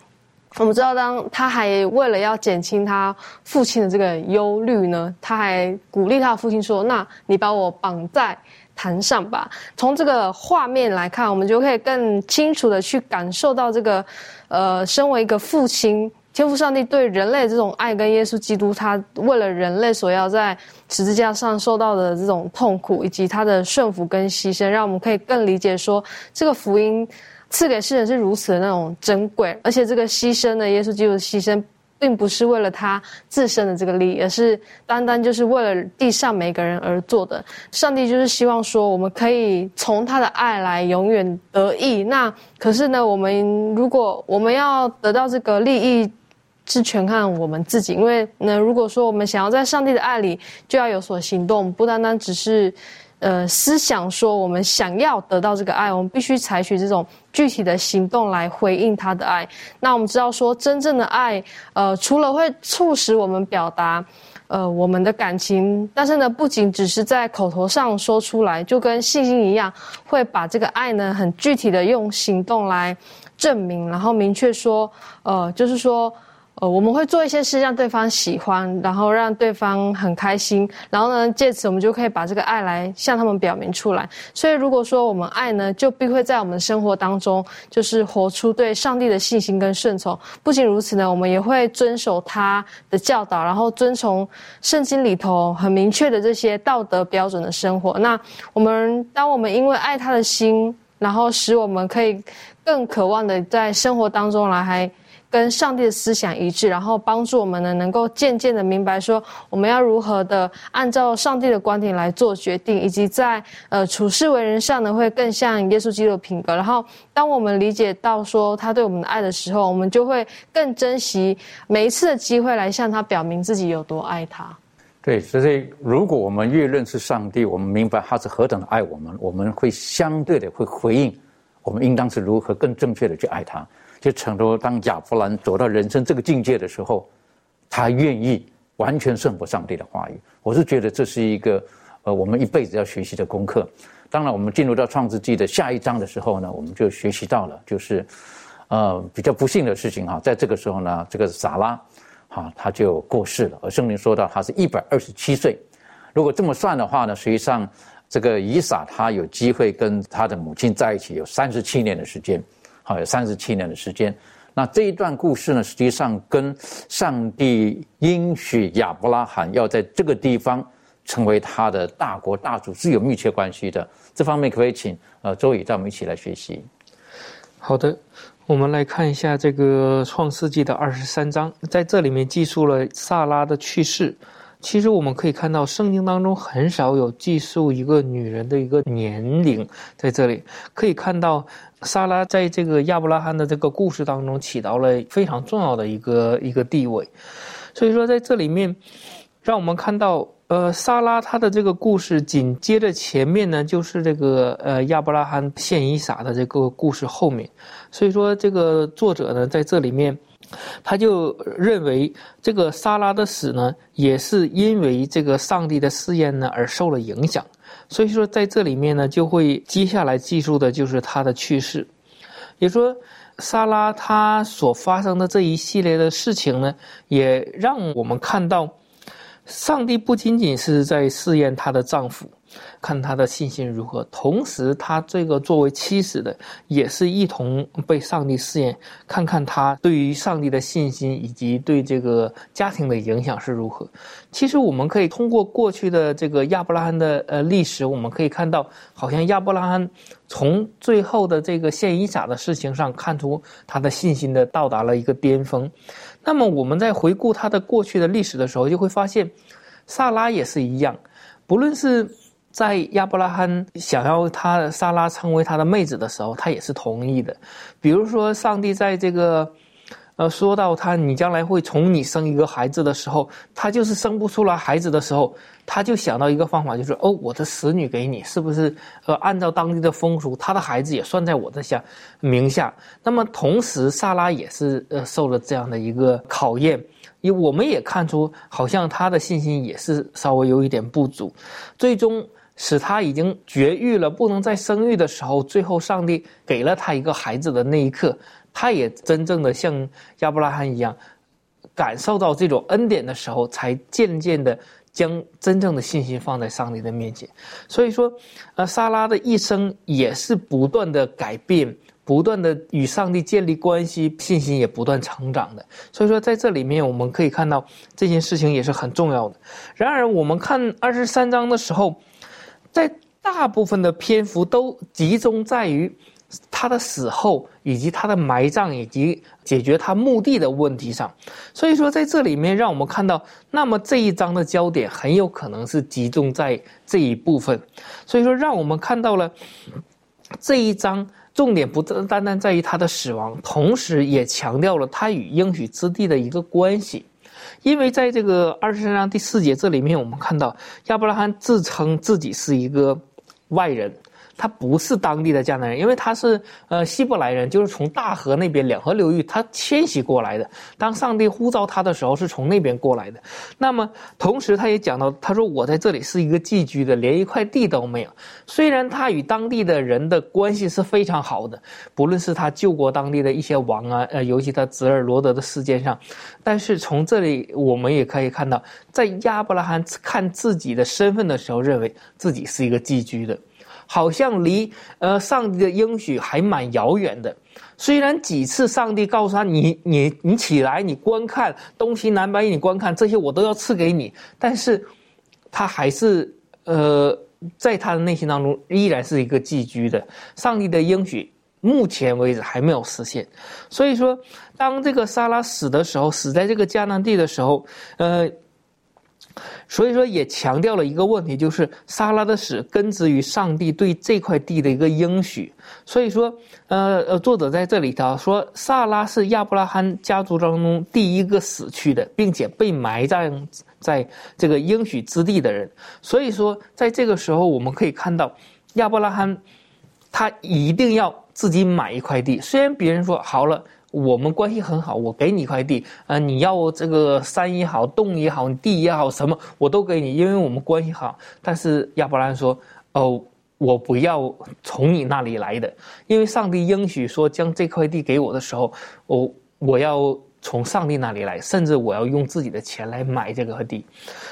我们知道，当他还为了要减轻他父亲的这个忧虑呢，他还鼓励他的父亲说：“那你把我绑在坛上吧。”从这个画面来看，我们就可以更清楚的去感受到这个，呃，身为一个父亲，天父上帝对人类这种爱，跟耶稣基督他为了人类所要在十字架上受到的这种痛苦，以及他的顺服跟牺牲，让我们可以更理解说这个福音。赐给世人是如此的那种珍贵，而且这个牺牲的，耶稣基督的牺牲，并不是为了他自身的这个利益，而是单单就是为了地上每个人而做的。上帝就是希望说，我们可以从他的爱来永远得益。那可是呢，我们如果我们要得到这个利益，是全看我们自己。因为呢，如果说我们想要在上帝的爱里，就要有所行动，不单单只是。呃，思想说我们想要得到这个爱，我们必须采取这种具体的行动来回应他的爱。那我们知道说，真正的爱，呃，除了会促使我们表达，呃，我们的感情，但是呢，不仅只是在口头上说出来，就跟信心一样，会把这个爱呢，很具体的用行动来证明，然后明确说，呃，就是说。呃，我们会做一些事让对方喜欢，然后让对方很开心，然后呢，借此我们就可以把这个爱来向他们表明出来。所以，如果说我们爱呢，就必会在我们的生活当中，就是活出对上帝的信心跟顺从。不仅如此呢，我们也会遵守他的教导，然后遵从圣经里头很明确的这些道德标准的生活。那我们，当我们因为爱他的心，然后使我们可以更渴望的在生活当中来还。跟上帝的思想一致，然后帮助我们呢，能够渐渐的明白说，我们要如何的按照上帝的观点来做决定，以及在呃处事为人上呢，会更像耶稣基督的品格。然后，当我们理解到说他对我们的爱的时候，我们就会更珍惜每一次的机会来向他表明自己有多爱他。对，所以如果我们越认识上帝，我们明白他是何等的爱我们，我们会相对的会回应，我们应当是如何更正确的去爱他。就成都当亚伯兰走到人生这个境界的时候，他愿意完全顺服上帝的话语。我是觉得这是一个呃，我们一辈子要学习的功课。当然，我们进入到创世纪的下一章的时候呢，我们就学习到了，就是呃比较不幸的事情哈，在这个时候呢，这个撒拉哈他就过世了。而圣灵说到他是一百二十七岁，如果这么算的话呢，实际上这个以撒他有机会跟他的母亲在一起有三十七年的时间。好，有三十七年的时间。那这一段故事呢，实际上跟上帝应许亚伯拉罕要在这个地方成为他的大国大主是有密切关系的。这方面可以请呃周宇带我们一起来学习？好的，我们来看一下这个创世纪的二十三章，在这里面记述了萨拉的去世。其实我们可以看到，圣经当中很少有记述一个女人的一个年龄，在这里可以看到。萨拉在这个亚伯拉罕的这个故事当中起到了非常重要的一个一个地位，所以说在这里面，让我们看到，呃，萨拉他的这个故事紧接着前面呢，就是这个呃亚伯拉罕献以撒的这个故事后面，所以说这个作者呢在这里面，他就认为这个萨拉的死呢，也是因为这个上帝的试验呢而受了影响。所以说，在这里面呢，就会接下来记述的就是她的去世。也说，莎拉她所发生的这一系列的事情呢，也让我们看到，上帝不仅仅是在试验她的丈夫。看他的信心如何，同时他这个作为妻子的，也是一同被上帝试验，看看他对于上帝的信心以及对这个家庭的影响是如何。其实我们可以通过过去的这个亚伯拉罕的呃历史，我们可以看到，好像亚伯拉罕从最后的这个献以撒的事情上看出他的信心的到达了一个巅峰。那么我们在回顾他的过去的历史的时候，就会发现，萨拉也是一样，不论是。在亚伯拉罕想要他萨拉成为他的妹子的时候，他也是同意的。比如说，上帝在这个，呃，说到他你将来会从你生一个孩子的时候，他就是生不出来孩子的时候，他就想到一个方法，就是哦，我的使女给你，是不是？呃，按照当地的风俗，他的孩子也算在我的下名下。那么同时，萨拉也是呃受了这样的一个考验。因为我们也看出，好像他的信心也是稍微有一点不足，最终。使他已经绝育了，不能再生育的时候，最后上帝给了他一个孩子的那一刻，他也真正的像亚伯拉罕一样，感受到这种恩典的时候，才渐渐的将真正的信心放在上帝的面前。所以说，呃，莎拉的一生也是不断的改变。不断的与上帝建立关系，信心也不断成长的。所以说，在这里面我们可以看到这件事情也是很重要的。然而，我们看二十三章的时候，在大部分的篇幅都集中在于他的死后，以及他的埋葬，以及解决他墓地的问题上。所以说，在这里面让我们看到，那么这一章的焦点很有可能是集中在这一部分。所以说，让我们看到了这一章。重点不单单在于他的死亡，同时也强调了他与应许之地的一个关系，因为在这个二十三章第四节这里面，我们看到亚伯拉罕自称自己是一个外人。他不是当地的迦南人，因为他是呃希伯来人，就是从大河那边两河流域他迁徙过来的。当上帝呼召他的时候，是从那边过来的。那么同时他也讲到，他说我在这里是一个寄居的，连一块地都没有。虽然他与当地的人的关系是非常好的，不论是他救过当地的一些王啊，呃，尤其他侄儿罗德的事件上，但是从这里我们也可以看到，在亚伯拉罕看自己的身份的时候，认为自己是一个寄居的。好像离呃上帝的应许还蛮遥远的。虽然几次上帝告诉他：“你你你起来，你观看东西南北，你观看这些，我都要赐给你。”但是，他还是呃在他的内心当中依然是一个寄居的。上帝的应许目前为止还没有实现。所以说，当这个撒拉死的时候，死在这个迦南地的时候，呃。所以说，也强调了一个问题，就是撒拉的死根植于上帝对这块地的一个应许。所以说，呃呃，作者在这里头说，撒拉是亚伯拉罕家族当中第一个死去的，并且被埋葬在这个应许之地的人。所以说，在这个时候，我们可以看到亚伯拉罕他一定要自己买一块地，虽然别人说好了。我们关系很好，我给你一块地，呃，你要这个山也好，洞也好，地也好，什么我都给你，因为我们关系好。但是亚伯兰说：“哦，我不要从你那里来的，因为上帝应许说将这块地给我的时候，我我要从上帝那里来，甚至我要用自己的钱来买这个地。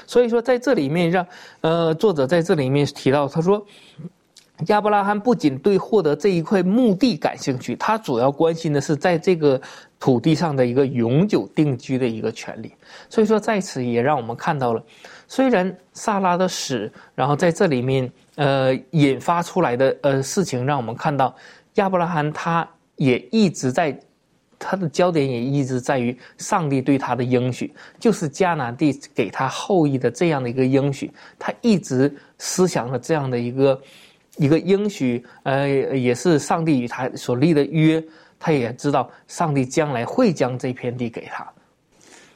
所以说，在这里面让呃作者在这里面提到，他说。”亚伯拉罕不仅对获得这一块墓地感兴趣，他主要关心的是在这个土地上的一个永久定居的一个权利。所以说，在此也让我们看到了，虽然萨拉的死，然后在这里面呃引发出来的呃事情，让我们看到亚伯拉罕他也一直在他的焦点也一直在于上帝对他的应许，就是迦南地给他后裔的这样的一个应许，他一直思想了这样的一个。一个应许，呃，也是上帝与他所立的约，他也知道上帝将来会将这片地给他，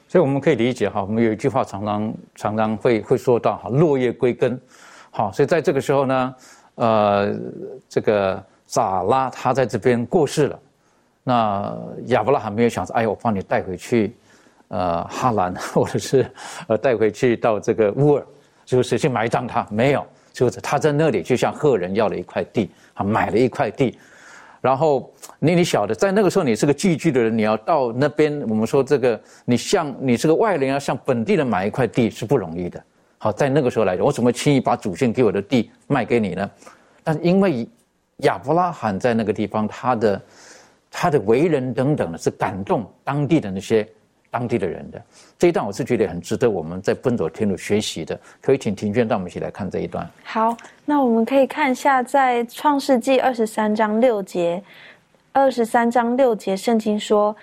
所以我们可以理解哈，我们有一句话常常常常会会说到哈，落叶归根，好，所以在这个时候呢，呃，这个撒拉他在这边过世了，那亚伯拉罕没有想着，哎呀，我帮你带回去，呃，哈兰 *laughs* 或者是呃带回去到这个乌尔，就是去埋葬他，没有。就是他在那里，就向赫人要了一块地，啊，买了一块地，然后你你晓得，在那个时候你是个寄居的人，你要到那边，我们说这个，你向你是个外人，要向本地人买一块地是不容易的。好，在那个时候来讲，我怎么轻易把祖先给我的地卖给你呢？但因为亚伯拉罕在那个地方，他的他的为人等等的是感动当地的那些。当地的人的这一段，我是觉得很值得我们在奔走天路学习的。可以请庭娟带我们一起来看这一段。好，那我们可以看一下，在创世纪二十三章六节，二十三章六节，圣经说。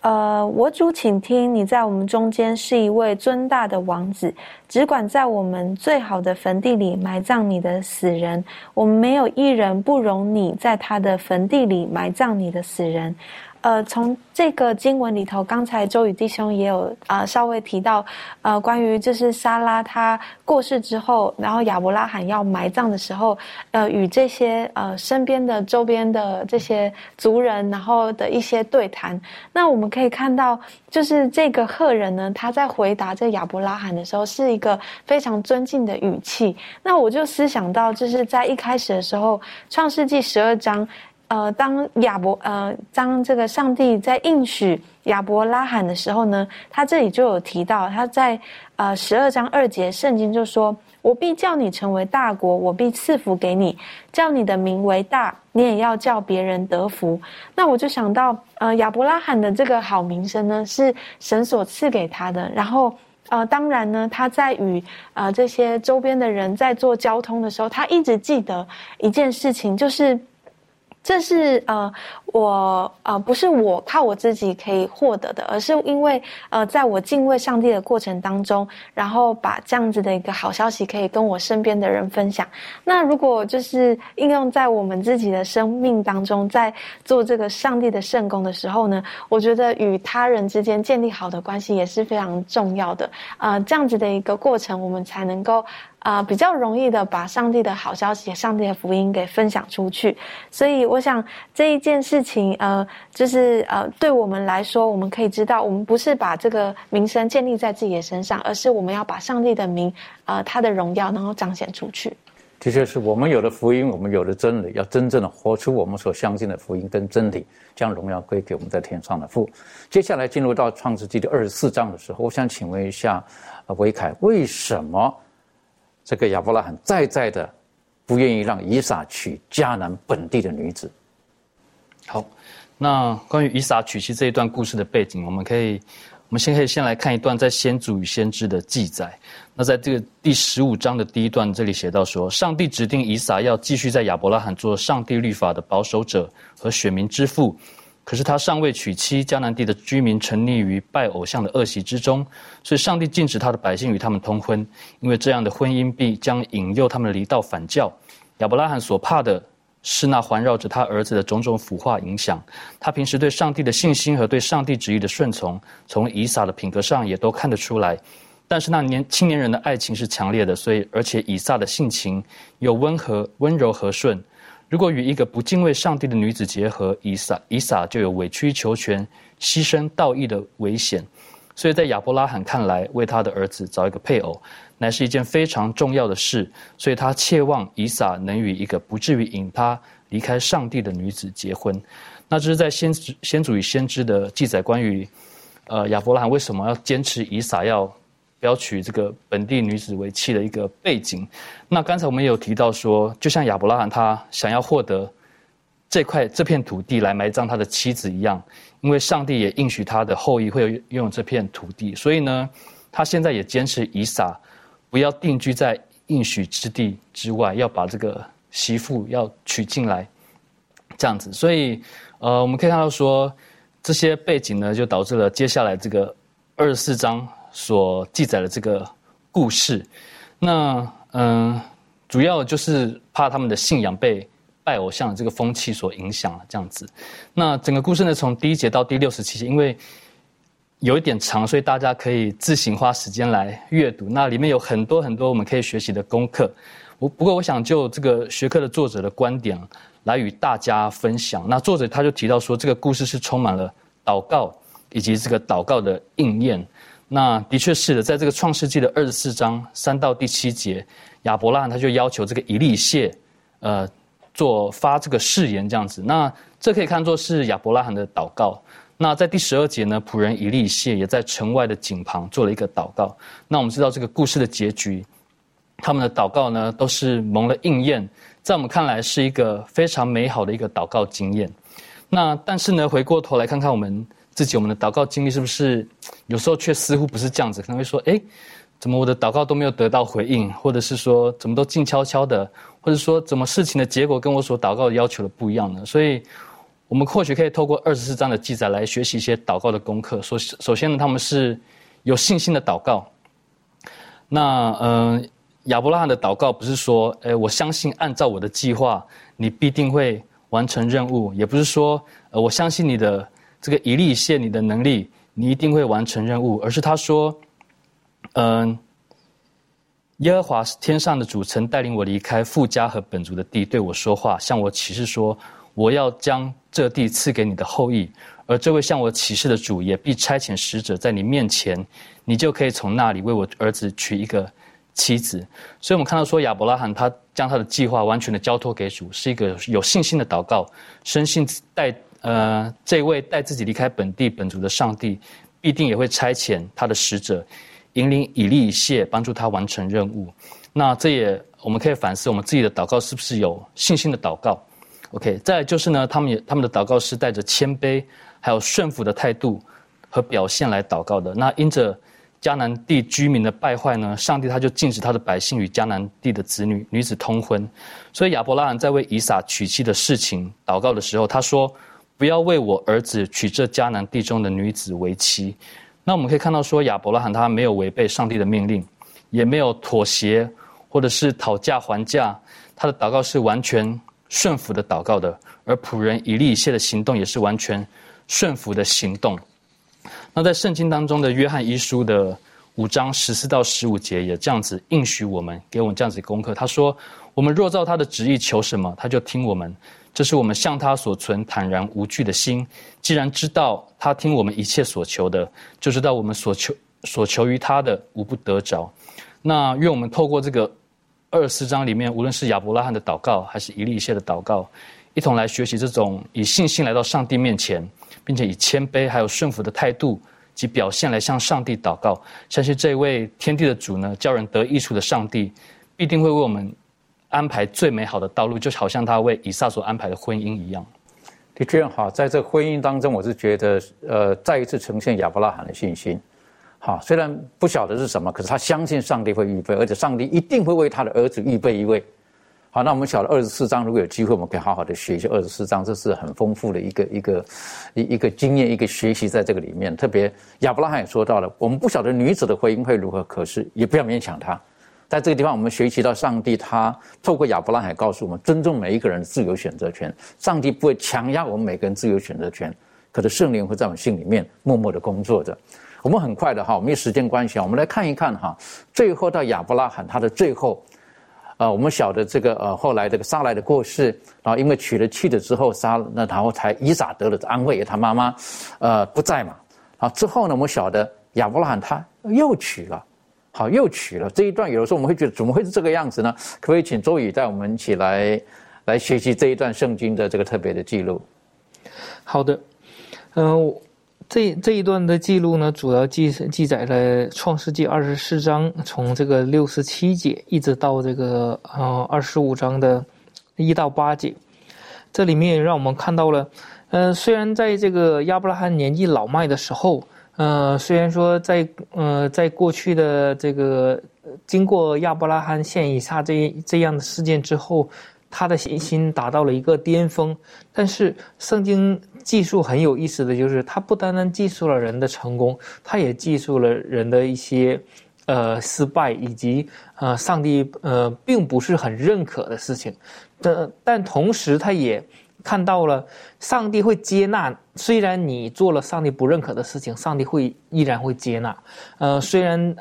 呃，我主，请听，你在我们中间是一位尊大的王子，只管在我们最好的坟地里埋葬你的死人。我们没有一人不容你在他的坟地里埋葬你的死人。呃，从这个经文里头，刚才周宇弟兄也有啊稍微提到，呃，关于就是莎拉她过世之后，然后亚伯拉罕要埋葬的时候，呃，与这些呃身边的周边的这些族人，然后的一些对谈。那我们可以看到，就是这个赫人呢，他在回答这亚伯拉罕的时候，是一个非常尊敬的语气。那我就思想到，就是在一开始的时候，《创世纪》十二章。呃，当亚伯呃，当这个上帝在应许亚伯拉罕的时候呢，他这里就有提到，他在呃十二章二节，圣经就说：“我必叫你成为大国，我必赐福给你，叫你的名为大，你也要叫别人得福。”那我就想到，呃，亚伯拉罕的这个好名声呢，是神所赐给他的。然后，呃，当然呢，他在与呃这些周边的人在做交通的时候，他一直记得一件事情，就是。这是呃，我呃，不是我靠我自己可以获得的，而是因为呃，在我敬畏上帝的过程当中，然后把这样子的一个好消息可以跟我身边的人分享。那如果就是应用在我们自己的生命当中，在做这个上帝的圣功的时候呢，我觉得与他人之间建立好的关系也是非常重要的。呃，这样子的一个过程，我们才能够。啊，比较容易的把上帝的好消息、上帝的福音给分享出去，所以我想这一件事情，呃，就是呃，对我们来说，我们可以知道，我们不是把这个名声建立在自己的身上，而是我们要把上帝的名，呃，他的荣耀，能够彰显出去。的确是我们有了福音，我们有了真理，要真正的活出我们所相信的福音跟真理，将荣耀归给我们在天上的父。接下来进入到创世纪的二十四章的时候，我想请问一下，呃，维凯，为什么？这个亚伯拉罕再再的不愿意让以撒娶迦南本地的女子。好，那关于以撒娶妻这一段故事的背景，我们可以，我们先可以先来看一段在先祖与先知的记载。那在这个第十五章的第一段，这里写到说，上帝指定以撒要继续在亚伯拉罕做上帝律法的保守者和选民之父。可是他尚未娶妻，迦南地的居民沉溺于拜偶像的恶习之中，所以上帝禁止他的百姓与他们通婚，因为这样的婚姻必将引诱他们离道反教。亚伯拉罕所怕的是那环绕着他儿子的种种腐化影响。他平时对上帝的信心和对上帝旨意的顺从，从以撒的品格上也都看得出来。但是那年青年人的爱情是强烈的，所以而且以撒的性情又温和、温柔和顺。如果与一个不敬畏上帝的女子结合，以撒以撒就有委曲求全、牺牲道义的危险。所以在亚伯拉罕看来，为他的儿子找一个配偶，乃是一件非常重要的事。所以他切望以撒能与一个不至于引他离开上帝的女子结婚。那这是在先先祖与先知的记载，关于呃亚伯拉罕为什么要坚持以撒要。要娶这个本地女子为妻的一个背景。那刚才我们有提到说，就像亚伯拉罕他想要获得这块这片土地来埋葬他的妻子一样，因为上帝也应许他的后裔会拥有这片土地，所以呢，他现在也坚持以撒不要定居在应许之地之外，要把这个媳妇要娶进来，这样子。所以，呃，我们可以看到说，这些背景呢，就导致了接下来这个二十四章。所记载的这个故事，那嗯，主要就是怕他们的信仰被拜偶像的这个风气所影响了，这样子。那整个故事呢，从第一节到第六十七节，因为有一点长，所以大家可以自行花时间来阅读。那里面有很多很多我们可以学习的功课。我不过我想就这个学科的作者的观点来与大家分享。那作者他就提到说，这个故事是充满了祷告以及这个祷告的应验。那的确是的，在这个创世纪的二十四章三到第七节，亚伯拉罕他就要求这个以利谢，呃，做发这个誓言这样子。那这可以看作是亚伯拉罕的祷告。那在第十二节呢，仆人以利谢也在城外的井旁做了一个祷告。那我们知道这个故事的结局，他们的祷告呢都是蒙了应验，在我们看来是一个非常美好的一个祷告经验。那但是呢，回过头来看看我们。自己我们的祷告经历是不是有时候却似乎不是这样子？可能会说：“哎，怎么我的祷告都没有得到回应？或者是说怎么都静悄悄的？或者说怎么事情的结果跟我所祷告要求的不一样呢？”所以，我们或许可以透过二十四章的记载来学习一些祷告的功课。首首先呢，他们是有信心的祷告。那嗯，亚伯拉罕的祷告不是说：“哎，我相信按照我的计划，你必定会完成任务。”也不是说：“呃，我相信你的。”这个以利谢你的能力，你一定会完成任务，而是他说，嗯，耶和华是天上的主，曾带领我离开富家和本族的地，对我说话，向我启示说，我要将这地赐给你的后裔。而这位向我启示的主也必差遣使者在你面前，你就可以从那里为我儿子娶一个妻子。所以，我们看到说亚伯拉罕他将他的计划完全的交托给主，是一个有信心的祷告，深信带呃这位带自己离开本地本族的上帝，必定也会差遣他的使者，引领以利以谢帮助他完成任务。那这也我们可以反思我们自己的祷告是不是有信心的祷告？OK，再就是呢，他们也他们的祷告是带着谦卑。还有顺服的态度和表现来祷告的。那因着迦南地居民的败坏呢，上帝他就禁止他的百姓与迦南地的子女女子通婚。所以亚伯拉罕在为以撒娶妻的事情祷告的时候，他说：“不要为我儿子娶这迦南地中的女子为妻。”那我们可以看到说，亚伯拉罕他没有违背上帝的命令，也没有妥协或者是讨价还价，他的祷告是完全顺服的祷告的。而仆人以利以谢的行动也是完全。顺服的行动。那在圣经当中的约翰一书的五章十四到十五节也这样子应许我们，给我们这样子功课。他说：“我们若照他的旨意求什么，他就听我们。这是我们向他所存坦然无惧的心。既然知道他听我们一切所求的，就知道我们所求所求于他的无不得着。那愿我们透过这个二十四章里面，无论是亚伯拉罕的祷告，还是以利谢的祷告。”一同来学习这种以信心来到上帝面前，并且以谦卑还有顺服的态度及表现来向上帝祷告。相信这位天地的主呢，叫人得益处的上帝，必定会为我们安排最美好的道路，就好像他为以撒所安排的婚姻一样。的确哈，在这婚姻当中，我是觉得，呃，再一次呈现亚伯拉罕的信心。好，虽然不晓得是什么，可是他相信上帝会预备，而且上帝一定会为他的儿子预备一位。好，那我们晓得二十四章，如果有机会，我们可以好好的学习二十四章，这是很丰富的一个一个一一个经验，一个学习在这个里面。特别亚伯拉罕也说到了，我们不晓得女子的婚姻会如何，可是也不要勉强她。在这个地方，我们学习到上帝他透过亚伯拉罕告诉我们，尊重每一个人的自由选择权。上帝不会强压我们每个人自由选择权，可是圣灵会在我们心里面默默的工作着。我们很快的哈，我们因时间关系啊，我们来看一看哈，最后到亚伯拉罕他的最后。呃，我们晓得这个呃，后来这个撒来的过世，然后因为娶了妻子之后，撒那然后才以撒得了安慰，他妈妈，呃不在嘛。啊之后呢，我们晓得亚伯拉罕他又娶了，好又娶了。这一段有的时候我们会觉得怎么会是这个样子呢？可不可以请周宇带我们一起来来学习这一段圣经的这个特别的记录？好的，嗯。这这一段的记录呢，主要记记载了创世纪二十四章，从这个六十七节一直到这个呃二十五章的一到八节。这里面让我们看到了，嗯，虽然在这个亚伯拉罕年纪老迈的时候，呃，虽然说在呃在过去的这个经过亚伯拉罕献以撒这这样的事件之后，他的信心达到了一个巅峰，但是圣经。技术很有意思的就是，它不单单记述了人的成功，它也记述了人的一些，呃，失败，以及呃，上帝呃，并不是很认可的事情。但但同时，他也看到了上帝会接纳，虽然你做了上帝不认可的事情，上帝会依然会接纳。呃，虽然。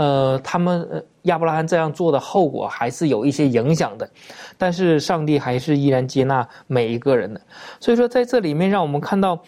呃，他们亚伯拉罕这样做的后果还是有一些影响的，但是上帝还是依然接纳每一个人的。所以说，在这里面让我们看到，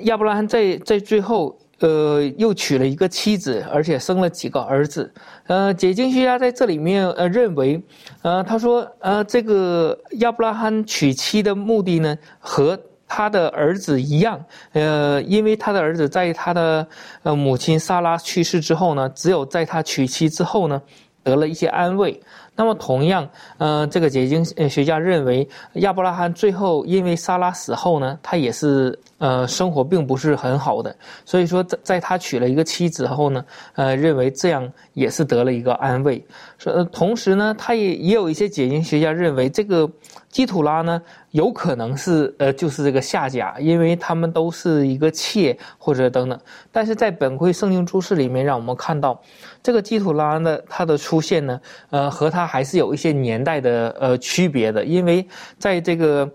亚伯拉罕在在最后，呃，又娶了一个妻子，而且生了几个儿子。呃，解经学家在这里面呃认为，呃，他说，呃，这个亚伯拉罕娶妻的目的呢和。他的儿子一样，呃，因为他的儿子在他的呃母亲萨拉去世之后呢，只有在他娶妻之后呢，得了一些安慰。那么同样，嗯，这个结晶学家认为，亚伯拉罕最后因为萨拉死后呢，他也是呃生活并不是很好的，所以说在在他娶了一个妻子后呢，呃，认为这样也是得了一个安慰。说同时呢，他也也有一些结晶学家认为，这个基土拉呢有可能是呃就是这个夏甲，因为他们都是一个妾或者等等。但是在本会圣经注释里面，让我们看到。这个基土拉呢，它的出现呢，呃，和它还是有一些年代的呃区别的，因为在这个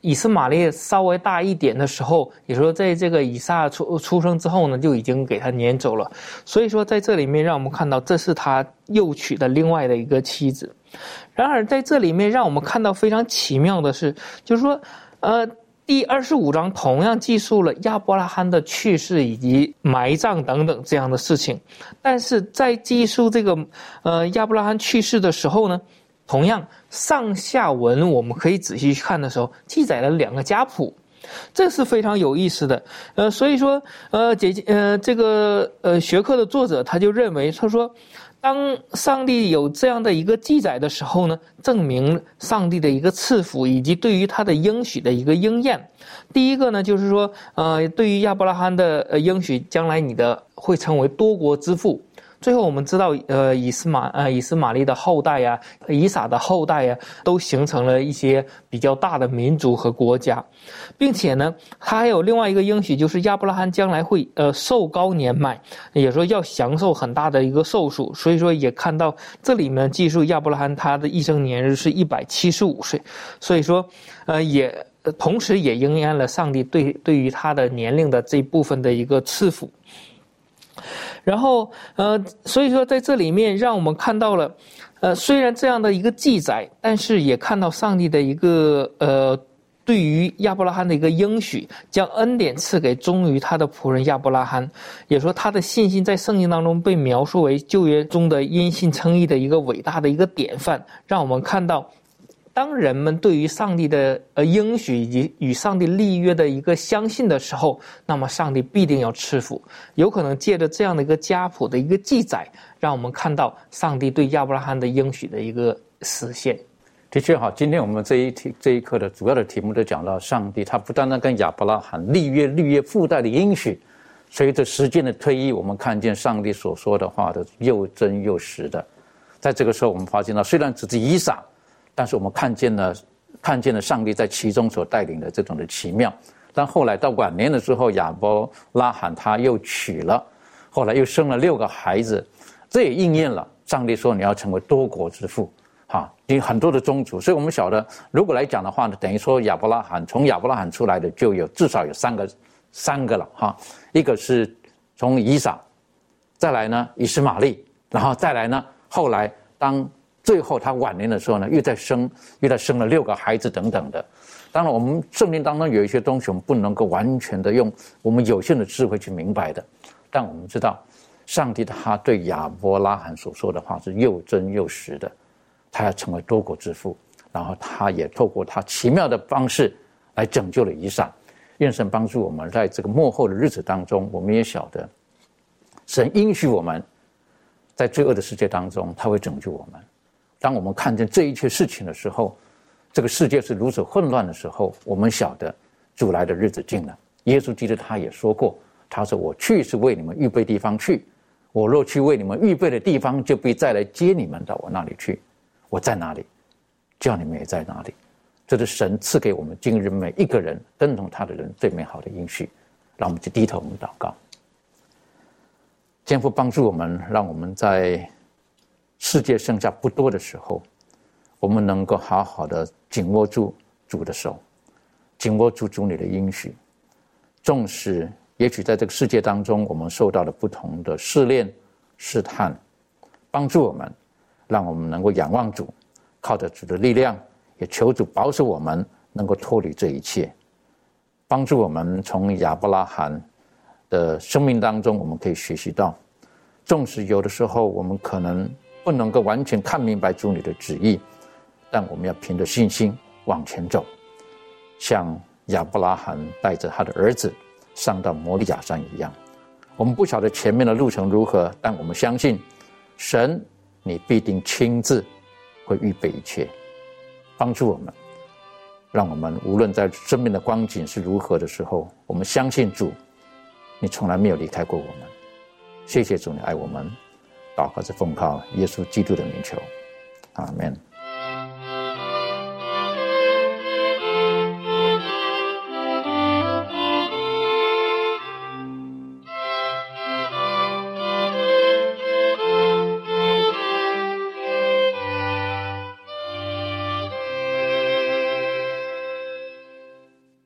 以斯玛利稍微大一点的时候，也说在这个以撒出出生之后呢，就已经给他撵走了。所以说在这里面让我们看到，这是他又娶的另外的一个妻子。然而在这里面让我们看到非常奇妙的是，就是说，呃，第二十五章同样记述了亚伯拉罕的去世以及埋葬等等这样的事情，但是在记述这个呃亚伯拉罕去世的时候呢。同样，上下文我们可以仔细去看的时候，记载了两个家谱，这是非常有意思的。呃，所以说，呃，姐姐，呃，这个呃学科的作者他就认为，他说，当上帝有这样的一个记载的时候呢，证明上帝的一个赐福以及对于他的应许的一个应验。第一个呢，就是说，呃，对于亚伯拉罕的呃应许，将来你的会成为多国之父。最后我们知道，呃，以斯玛呃以斯玛利的后代呀，以撒的后代呀，都形成了一些比较大的民族和国家，并且呢，他还有另外一个应许，就是亚伯拉罕将来会呃寿高年迈，也说要享受很大的一个寿数，所以说也看到这里面记述亚伯拉罕他的一生年日是一百七十五岁，所以说，呃也同时也应验了上帝对对于他的年龄的这部分的一个赐福。然后，呃，所以说在这里面，让我们看到了，呃，虽然这样的一个记载，但是也看到上帝的一个呃，对于亚伯拉罕的一个应许，将恩典赐给忠于他的仆人亚伯拉罕，也说他的信心在圣经当中被描述为旧约中的因信称义的一个伟大的一个典范，让我们看到。当人们对于上帝的呃应许以及与上帝立约的一个相信的时候，那么上帝必定要赐福。有可能借着这样的一个家谱的一个记载，让我们看到上帝对亚伯拉罕的应许的一个实现。的确哈，今天我们这一题这一课的主要的题目都讲到上帝，他不单单跟亚伯拉罕立约，立约附带的应许，随着时间的推移，我们看见上帝所说的话的又真又实的。在这个时候，我们发现了虽然只是以撒。但是我们看见了，看见了上帝在其中所带领的这种的奇妙。但后来到晚年的时候，亚伯拉罕他又娶了，后来又生了六个孩子，这也应验了上帝说你要成为多国之父，有很多的宗族。所以我们晓得，如果来讲的话呢，等于说亚伯拉罕从亚伯拉罕出来的就有至少有三个，三个了哈。一个是从以撒，再来呢以斯玛利，然后再来呢后来当。最后，他晚年的时候呢，又在生，又在生了六个孩子等等的。当然，我们圣经当中有一些东西，我们不能够完全的用我们有限的智慧去明白的。但我们知道，上帝他对亚伯拉罕所说的话是又真又实的。他要成为多国之父，然后他也透过他奇妙的方式来拯救了以撒。愿神帮助我们，在这个幕后的日子当中，我们也晓得，神应许我们，在罪恶的世界当中，他会拯救我们。当我们看见这一切事情的时候，这个世界是如此混乱的时候，我们晓得主来的日子近了。耶稣基督他也说过：“他说我去是为你们预备地方去，我若去为你们预备的地方，就必再来接你们到我那里去。我在哪里，叫你们也在哪里。”这是神赐给我们今日每一个人跟从他的人最美好的应许。让我们去低头，我们祷告，天父帮助我们，让我们在。世界剩下不多的时候，我们能够好好的紧握住主的手，紧握住主你的应许。纵使也许在这个世界当中，我们受到了不同的试炼、试探，帮助我们，让我们能够仰望主，靠着主的力量，也求主保守我们能够脱离这一切，帮助我们从亚伯拉罕的生命当中，我们可以学习到，纵使有的时候我们可能。不能够完全看明白主你的旨意，但我们要凭着信心往前走，像亚伯拉罕带着他的儿子上到摩利亚山一样。我们不晓得前面的路程如何，但我们相信神，你必定亲自会预备一切，帮助我们，让我们无论在生命的光景是如何的时候，我们相信主，你从来没有离开过我们。谢谢主，你爱我们。祷告是奉靠耶稣基督的名求，阿门。